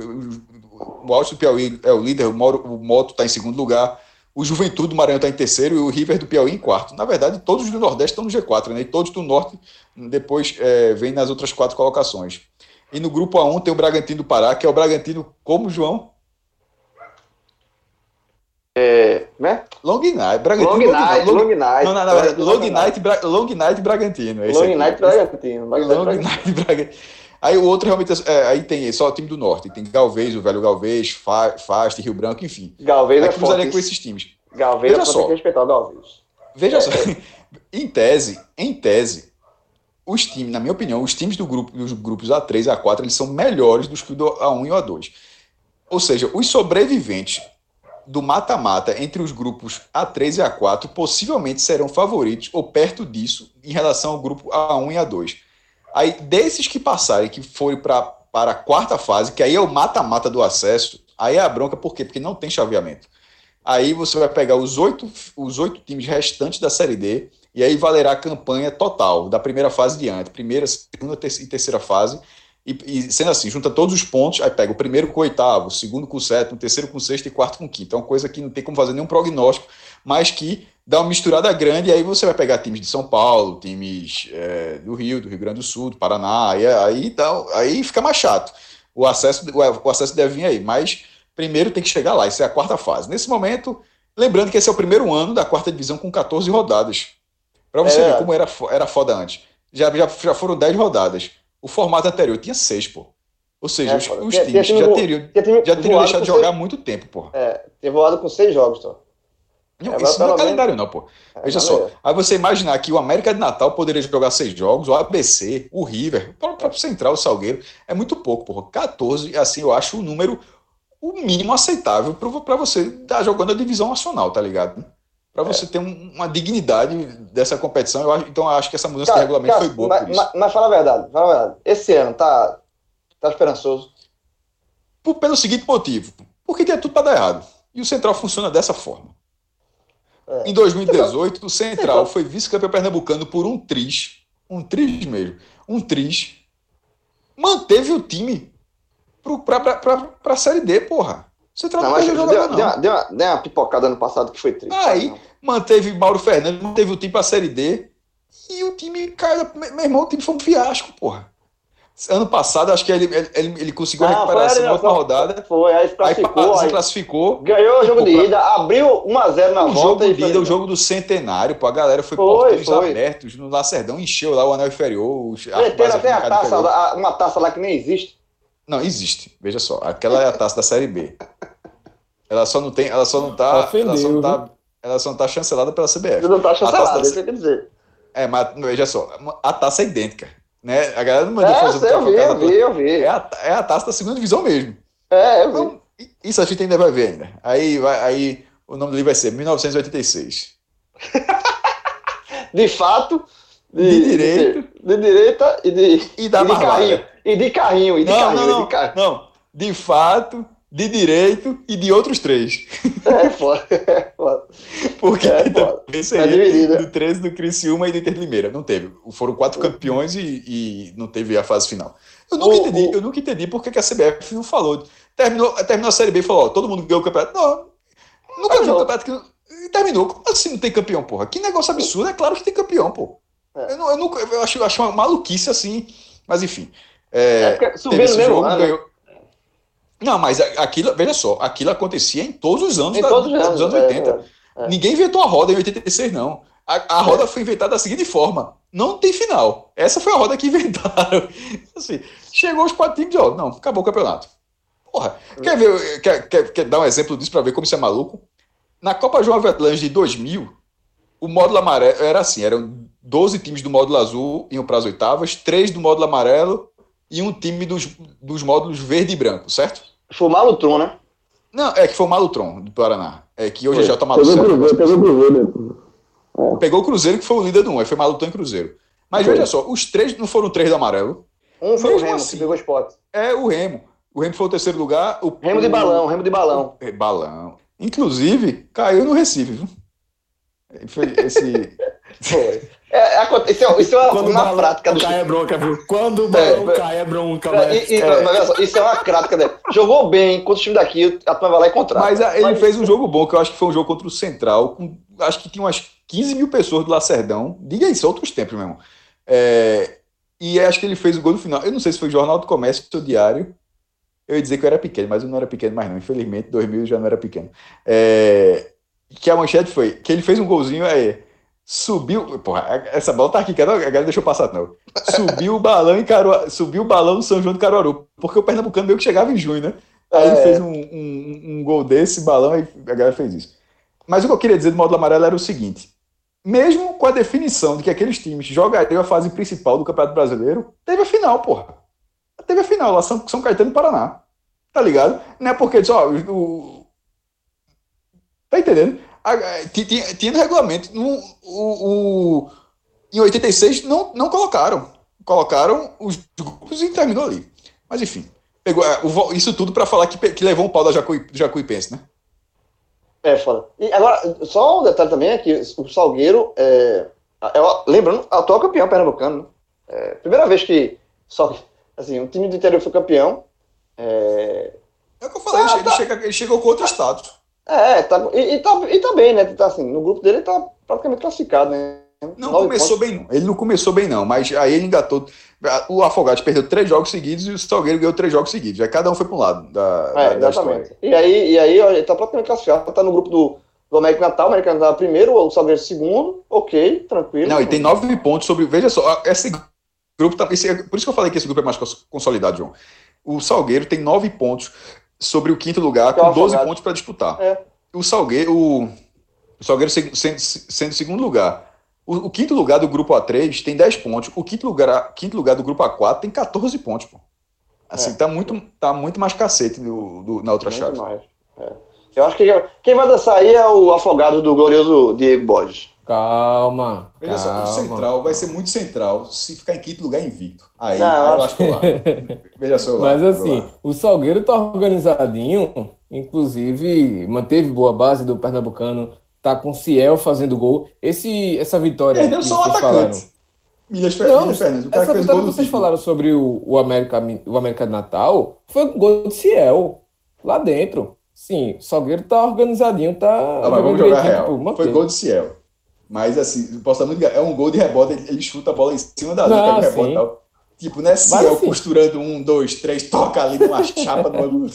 O Alt do Piauí é o líder, o Moto está em segundo lugar o Juventude do Maranhão está em terceiro e o River do Piauí em quarto. Na verdade, todos do Nordeste estão no G4, né? E todos do Norte depois é, vêm nas outras quatro colocações. E no grupo A1 tem o Bragantino do Pará, que é o Bragantino como, João? É, né? Long Night, Bragantino. Long, Night, Long, Long Night. Não, não, não, Long, Long Night, Bra Long Night Bragantino. Long aqui. Night Bragantino. Long Night Bragantino. Aí o outro realmente é, aí tem só o time do norte, tem Galvez, o velho Galvez, Fa, Fast, Rio Branco, enfim. Galvez aí é cruzaria com esses times. Galveira Veja tem só. que respeitar o Galvez. Veja só, em tese, em tese, os times, na minha opinião, os times do grupo, dos grupos A3 e A4, eles são melhores dos que o do A1 e o A2. Ou seja, os sobreviventes do mata-mata entre os grupos A3 e A4 possivelmente serão favoritos ou perto disso em relação ao grupo A1 e A2. Aí, desses que passarem, que forem pra, para a quarta fase, que aí é o mata-mata do acesso, aí é a bronca, por quê? Porque não tem chaveamento. Aí você vai pegar os oito, os oito times restantes da Série D e aí valerá a campanha total, da primeira fase diante, primeira, segunda e terceira fase. E, e sendo assim, junta todos os pontos, aí pega o primeiro com o oitavo, o segundo com o sétimo, o terceiro com o sexto e quarto com o quinto. É uma coisa que não tem como fazer nenhum prognóstico, mas que dá uma misturada grande, e aí você vai pegar times de São Paulo, times é, do Rio, do Rio Grande do Sul, do Paraná, aí, aí, dá- aí fica mais chato. O acesso, o acesso deve vir aí, mas primeiro tem que chegar lá, isso é a quarta fase. Nesse momento, lembrando que esse é o primeiro ano da quarta divisão com 14 rodadas. Para você É. ver como era, era foda antes. Já, já, já foram 10 rodadas. O formato anterior tinha 6, pô. Ou seja, É, os, os Tinha- times tinha já teriam, Tinha já teriam deixado de jogar há seis- muito tempo, pô. É, tinha voado com seis jogos, então. Não, agora isso não é calendário, não, pô. É, Veja só. Aí você imaginar que o América de Natal poderia jogar seis jogos, o ABC, o River, o próprio Central, o Salgueiro. É muito pouco, porra. 14, assim, eu acho o número o mínimo aceitável para você estar jogando a divisão nacional, tá ligado? Para você ter um- uma dignidade dessa competição. Eu acho, então eu acho que essa mudança de regulamento cara, foi boa mas, mas- mas fala a verdade, fala a verdade. Esse ano tá, tá esperançoso. Por- pelo seguinte motivo. Porque tinha tudo para dar errado. E o Central funciona dessa forma. É. Em 2018, o Central Central. foi vice-campeão pernambucano por um tris. Um tris mesmo. Um tris. Manteve o time para a Série D, porra. O Central Não, mas deu, jogador, deu, não. deu, uma, deu uma pipocada ano passado que foi triste. Aí, Não. manteve Mauro Fernandes, manteve o time para a Série D. E o time caiu. Meu irmão, o time foi um fiasco, porra. Ano passado, acho que ele, ele, ele- conseguiu a Não, recuperação foi, na não, última rodada. Foi, aí Aí classificou, se aí classificou. ganhou o jogo de ida, abriu 1x0 na O volta jogo e de ida, o jogo do centenário, pô, a galera foi, Foi, portões foi. abertos no Lacerdão, encheu lá o anel inferior. base até a taça, lá, uma taça lá que nem existe. Não, existe. Veja só, aquela é a taça da série B. Ela só não tem, ela só não tá, Ofendeu, ela só não tá, ela só não tá chancelada pela CBF. Não tá chancelado, taça- isso que eu quero dizer. É, mas veja só, a taça é idêntica, né? A galera não mandou É, fazer eu vi, trocada eu vi, eu vi. É a, é a taça da segunda divisão mesmo. É, eu vi. Então, isso a gente ainda vai ver ainda. Aí, vai, aí o nome do livro vai ser 1986. De fato. De direito. De, direita e de, E da e de carrinho. E de carrinho, e de Não, carrinho, não, e não, de carrinho. não. De fato, de direito e de outros três. É foda, é foda. Porque É, pô. esse Tá dividido, do 13 do Criciúma e do Inter Limeira. Não teve. Foram quatro campeões e, e não teve a fase final. Eu nunca O- entendi, o- eu nunca entendi por que a CBF não falou. Terminou, terminou a Série B e falou: ó, todo mundo ganhou o campeonato. Não, nunca vi um Terminou. campeonato que. e terminou. Como assim não tem campeão, porra? Que negócio absurdo. É claro que tem campeão, pô. É. Eu, não, eu, nunca, eu acho, eu acho uma maluquice assim. Mas enfim. É É, mesmo jogo, ano. né? ganhou. Não, mas aquilo, veja só, aquilo acontecia em todos os anos, da- todos os dos anos. anos é, 80. é. Ninguém inventou a roda em 86, não. A, a roda foi inventada da seguinte forma: não tem final. Essa foi a roda que inventaram. Assim, chegou os quatro times, ó, não, acabou o campeonato. Porra, quer ver, quer, quer, quer dar um exemplo disso para ver como isso é maluco? Na Copa João Avelange de 2000, o módulo amarelo era assim: eram 12 times do módulo azul iam para as oitavas, três do módulo amarelo e um time dos, dos módulos verde e branco, certo? Foi o Malutron, né? Não, é que foi o Malutron do Paraná. É que hoje é J. Pegou o. Cruzeiro, pegou o Cruzeiro. Pegou o Cruzeiro, que foi o líder do um, aí foi Malutão e Cruzeiro. Mas Foi. veja só, os três não foram três do amarelo. Um foi o Mesmo Remo, assim. que pegou o esporte. É o Remo. O Remo foi o terceiro lugar. O, Remo de o- balão, Remo de balão. É, balão. Inclusive, caiu no Recife, viu? Foi Esse. Foi. É, é, isso é, isso é uma, Quando o uma balão prática do cai é bronca, viu? Quando o balão É, cai é bronca, É, mas... e- e- mas só, isso é uma prática dele. Jogou bem contra o time daqui, a turma vai lá e contrata. Mas ah, ele Mas- fez um jogo bom, que eu acho que foi um jogo contra o Central, com, acho que tinha umas 15 mil pessoas do Lacerdão. Diga isso, outros tempos, meu irmão. É, e acho que ele fez o gol no final. Eu não sei se foi Jornal do Comércio ou Diário. Eu ia dizer que eu era pequeno, mas eu não era pequeno mais não. Infelizmente, 2000 eu já não era pequeno. É, que a manchete foi que ele fez um golzinho aí. Subiu. Porra, essa bola tá aqui, cara. A galera deixou passar, não. Subiu o balão em Caruaru, Subiu o balão no São João do Caruaru. Porque o Pernambucano meio que chegava em junho, né? Aí ele É. fez um, um, um gol desse, balão, e a galera fez isso. Mas o que eu queria dizer do módulo amarelo era o seguinte: mesmo com a definição de que aqueles times jogariam a fase principal do Campeonato Brasileiro, teve a final, porra. Teve a final lá, São, São Caetano e Paraná. Tá ligado? Não é porque só o, o, Tá entendendo? Tinha, tinha no regulamento. No, o, o, em 86 não, não colocaram. Colocaram os grupos e terminou ali. Mas enfim. Pegou, é, isso tudo para falar que, que levou um pau da Jacuí, Jacuipense, né? É, foda. E agora, só um detalhe também é que o Salgueiro, é, é, lembrando, atual campeão pernambucano. Né? É, primeira vez que só, assim, um time do interior foi campeão. É, é o que eu falei, tá, ele, tá, chega, ele chegou com outro status. É, tá, e, e, tá, e tá bem, né? Tá, assim, no grupo dele ele tá praticamente classificado, né? Não começou pontos. bem, não. Ele não começou bem, não, mas aí ele engatou. O Afogados perdeu três jogos seguidos e o Salgueiro ganhou três jogos seguidos. Aí cada um foi para um lado da, é, da, exatamente. E aí, e aí ele tá praticamente classificado, tá no grupo do, do América Natal, o América Natal primeiro, o Salgueiro segundo, ok, tranquilo. Não, e tem nove pontos sobre. Veja só, esse grupo tá. Esse, por isso que eu falei que esse grupo é mais consolidado, João. O Salgueiro tem nove pontos sobre o quinto lugar, com 12 pontos para disputar. É. O Salgueiro, o, o Salgueiro sendo, sendo segundo lugar o, o, quinto lugar do grupo A3 tem 10 pontos. O quinto lugar, quinto lugar do grupo A4 tem 14 pontos, pô. Assim, é. tá, muito, tá muito mais cacete do, do na outra muito chave. Mais. É. Eu acho que quem vai dançar aí é o afogado do glorioso Diego Borges. Calma. Veja calma. só, o central vai ser muito central se ficar em quinto lugar invicto. Aí, Não, eu acho que lá. Veja só. Mas assim, o Salgueiro tá organizadinho, inclusive manteve boa base do Pernambucano tá com o Ciel fazendo gol. Esse, essa vitória. Perdeu só o atacante. Milhas Fernandes, o cara essa vitória que vocês falaram sobre o, o, América, o América de Natal foi um gol de Ciel, lá dentro. Sim, o Salgueiro tá organizadinho, tá. Ah, mas vamos jogar real. Tipo, foi gol de Ciel. Mas assim, posso muito É um gol de rebote, ele chuta a bola em cima da linha, pega rebote tal. Tipo, né? Ciel assim, costurando um, dois, três, toca ali numa chapa do.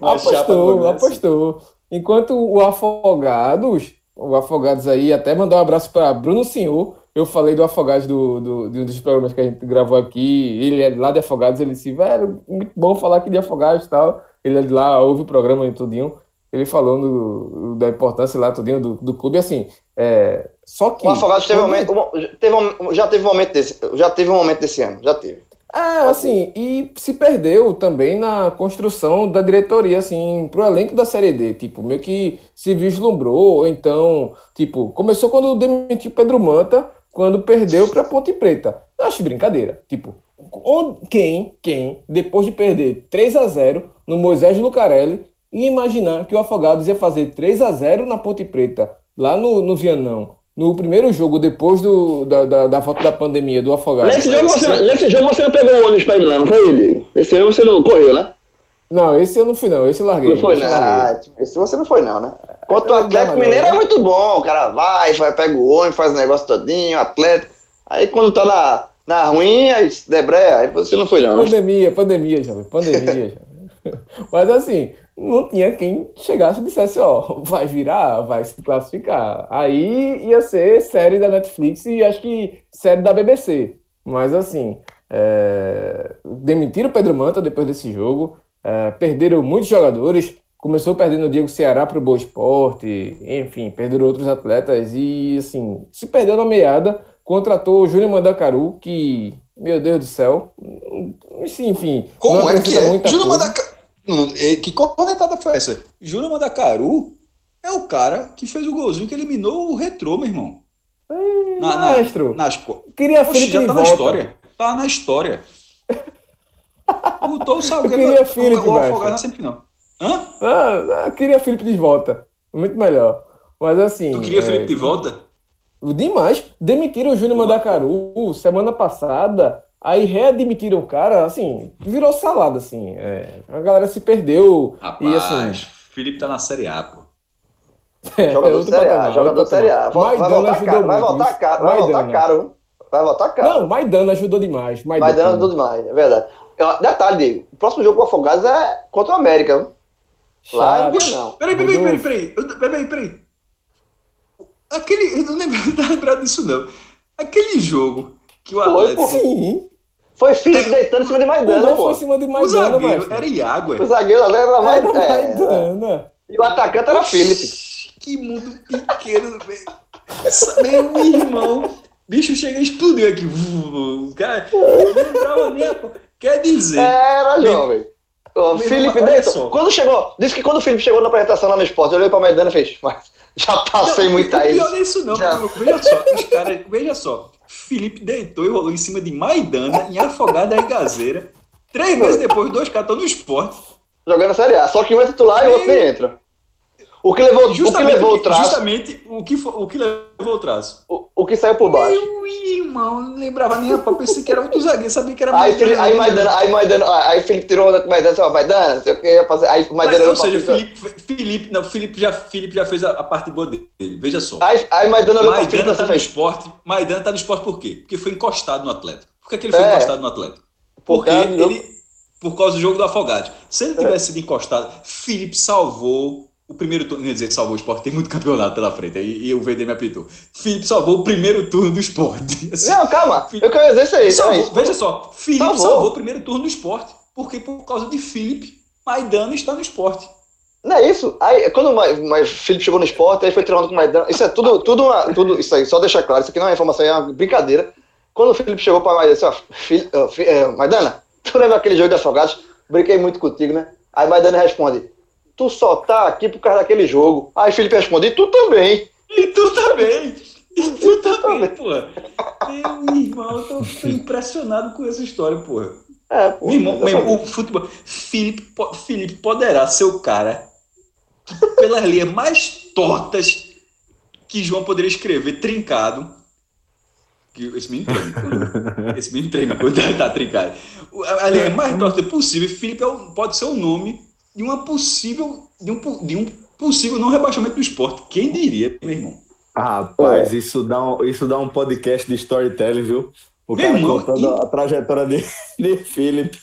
apostou, chapa do apostou. Enquanto o Afogados, o Afogados aí até mandou um abraço para Bruno Senhor. Eu falei do Afogados do, do, de um dos programas que a gente gravou aqui. Ele é lá de Afogados. Ele disse, velho, muito bom falar aqui de Afogados e tal. Ele é de lá, ouve o programa e tudinho. Ele falou do, da importância lá, tudinho, do, do clube. Assim, é, só que. O Afogados teve um momento, teve um, já teve um momento desse, já teve um momento desse ano, já teve. É, assim, e se perdeu também na construção da diretoria, assim, pro elenco da Série D, tipo, meio que se vislumbrou, ou então, tipo, começou quando demitiu Pedro Manta, quando perdeu pra Ponte Preta. Eu acho brincadeira, tipo, quem, quem, depois de perder 3 a 0 no Moisés Lucarelli, ia imaginar que o Afogados ia fazer 3 a 0 na Ponte Preta, lá no, no Vianão, no primeiro jogo, depois do, da, da, da volta da pandemia, do afogado. Nesse jogo, você, nesse jogo você não pegou o ônibus pra ir lá, não foi, ele? Esse ano você não correu, né? Não, esse eu não fui, não. Esse eu larguei. Não foi, não. Ah, esse você não foi, não, né? Quanto o Atlético Mineiro é muito bom. O cara vai, vai pega o ônibus, faz o negócio todinho, Atlético. Aí quando tá na, na ruim, aí debreia, aí você não foi, não. Né? Pandemia, pandemia, jovem. Pandemia, jovem. Mas assim, não tinha quem chegasse e dissesse, ó, vai virar, vai se classificar. Aí ia ser série da Netflix e acho que série da BBC. Mas assim, é... demitiram o Pedro Manta depois desse jogo, é... perderam muitos jogadores, começou perdendo o Diego Ceará para o Boa Esporte, enfim, perderam outros atletas e assim, se perdeu na meada, contratou o Júnior Mandacaru, que, meu Deus do céu, enfim. Como é que é? Júnior Mandacaru que cornetada foi essa? Júnior Mandacaru é o cara que fez o golzinho que eliminou o retrô, meu irmão. Ei, na, maestro. Na, nas, queria Oxe, já tá na história. Tá na história. Botou o Salgueiro. Eu queria Felipe, o, Afogado na semifinal. Hã? Ah, eu queria Felipe de volta. Muito melhor. Mas assim. Tu queria é... Felipe de volta? Demais. Demitiram o Júnior Mandacaru semana passada. Aí readmitiram o cara, assim, virou salada, assim. É, a galera se perdeu. Rapaz, e, assim, Felipe tá na Série A, pô. É, jogador é Série A, jogador Série A. Vai, vai voltar caro, vai voltar caro, vai voltar caro. Vai voltar caro. Não, Maidana ajudou demais. Maidana, Maidana ajudou demais, é verdade. Detalhe, Diego, o próximo jogo com o Afogados é contra o América. Lá não não. Peraí, peraí, peraí, peraí. Peraí, peraí. Aquele. Eu não lembro, não lembrado disso, não. Aquele jogo que o Atlético. Foi. Foi Felipe deitando em cima de Maidana, pô. Foi em cima de Maidana, mas. Era Iago, O zagueiro era Maidana. É, e o atacante era Felipe. Que mundo pequeno, velho. Meu irmão. Bicho chega a explodir aqui. Cara, eu não lembrava nem. Quer dizer. Era jovem. O Felipe Dentro, quando chegou, disse que quando o Felipe chegou na apresentação lá no esporte, eu olhei pra Maidana e fez, mas já passei não, muita isso. Pior é isso não, já. veja só, os caras, veja só, Felipe deitou e rolou em cima de Maidana, em Afogada e Gazeira. Três meses depois, dois caras estão no esporte. Jogando a Série A, só que um é titular e o outro nem entra. O que levou, justamente, o, que levou o traço. Justamente o que, o que levou o traço. O, o que saiu por baixo. Meu irmão, não lembrava nem a pensei que era outro zagueiro, sabia que era Aí, Maidana. Aí, Maidana, aí, Maidana, aí Felipe tirou o Maidana, disse, ó, Maidana, não sei o que ia fazer. Aí Maidana Mas, ou seja, Felipe, Felipe, não, Felipe, já, Felipe já fez a, a parte boa dele, veja só. Aí, aí Maidana Maidana tá no esporte, Maidana tá no esporte por quê? Porque foi encostado no Atlético. Por que, que ele foi é. encostado no Atlético? Porque ele, por causa do jogo do Afogados. Se ele tivesse sido encostado, Felipe salvou o primeiro turno, quer dizer, salvou o esporte, tem muito campeonato pela frente, e, e o VD me apitou. Felipe salvou o primeiro turno do esporte. Assim, não, calma, Felipe, eu quero dizer isso aí. Salvou. Veja só, Felipe salvou. salvou o primeiro turno do esporte, porque por causa de Felipe, Maidana está no esporte. Não é isso? Aí, quando o Felipe chegou no esporte, aí foi treinando com o Maidana. Isso é tudo, tudo, uma, tudo isso aí, só deixar claro, isso aqui não é informação, é uma brincadeira. Quando o Felipe chegou para Maidana, disse, ó, filho, uh, Maidana, tu lembra aquele jogo de afogados? Brinquei muito contigo, né? Aí Maidana responde, tu só tá aqui por causa daquele jogo. Aí Felipe responde, e tu também. E tu também. E tu, também, pô. Meu irmão, eu tô impressionado com essa história, porra. É, pô. Meu irmão, meu irmão o futebol. Felipe, Felipe poderá ser o cara pelas linhas mais tortas que João poderia escrever, trincado. Que esse menino treina. Esse menino treina quando tá trincado. A linha mais torta possível, Felipe é pode ser o nome de uma possível de um, de um possível não rebaixamento do esporte. Quem diria, meu irmão? Rapaz, isso dá um, isso dá um podcast de storytelling, viu? O meu cara irmão, contando e... a trajetória de, de Philip.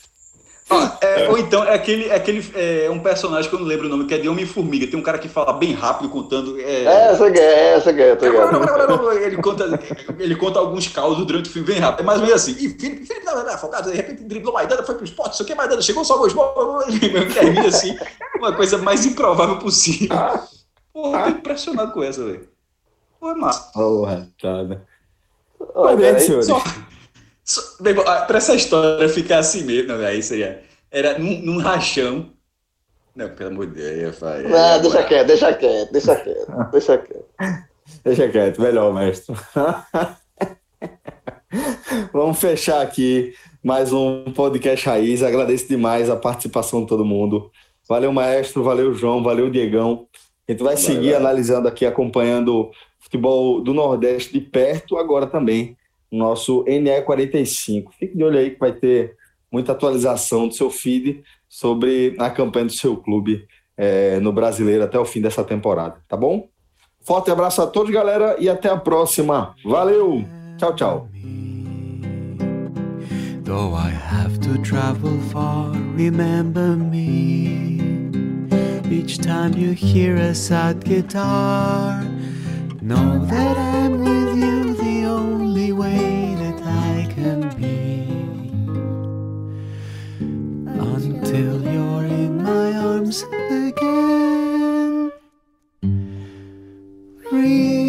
Ah, é, ou então é aquele, é aquele é um personagem que eu não lembro o nome, que é de Homem-Formiga. Tem um cara que fala bem rápido contando. É, é essa que é, essa que é, tá ele, conta, ele conta alguns causos durante o filme bem rápido. É mais ou menos assim. E Felipe, Felipe não, não, afogado, de repente driblou Maidana, foi pro esporte, isso aqui é Maidana, chegou só dois termina assim, uma coisa mais improvável possível. Porra, tô impressionado com essa, velho. É massa. Porra, tá, né? Olha, senhores. Ah, para essa história ficar assim mesmo, não, aí seria. Era num, num rachão. Não, pelo amor de Deus, eu Não, é, deixa quieto, deixa quieto, deixa quieto, deixa quieto. Deixa quieto, melhor, mestre. Vamos fechar aqui mais um podcast Raiz. Agradeço demais a participação de todo mundo. Valeu, maestro, valeu, João, valeu, Diegão. A gente vai, vai seguir vai. analisando aqui, acompanhando futebol do Nordeste de perto, agora também nosso NE45. Fique de olho aí que vai ter muita atualização do seu feed sobre a campanha do seu clube é, no Brasileiro até o fim dessa temporada, tá bom? Forte abraço a todos, galera, e até a próxima. Valeu! Tchau, tchau. Though I have to travel far, remember me. Each time you hear a sad guitar, know that I'm with you way that I can be until you're in my arms again. Breathe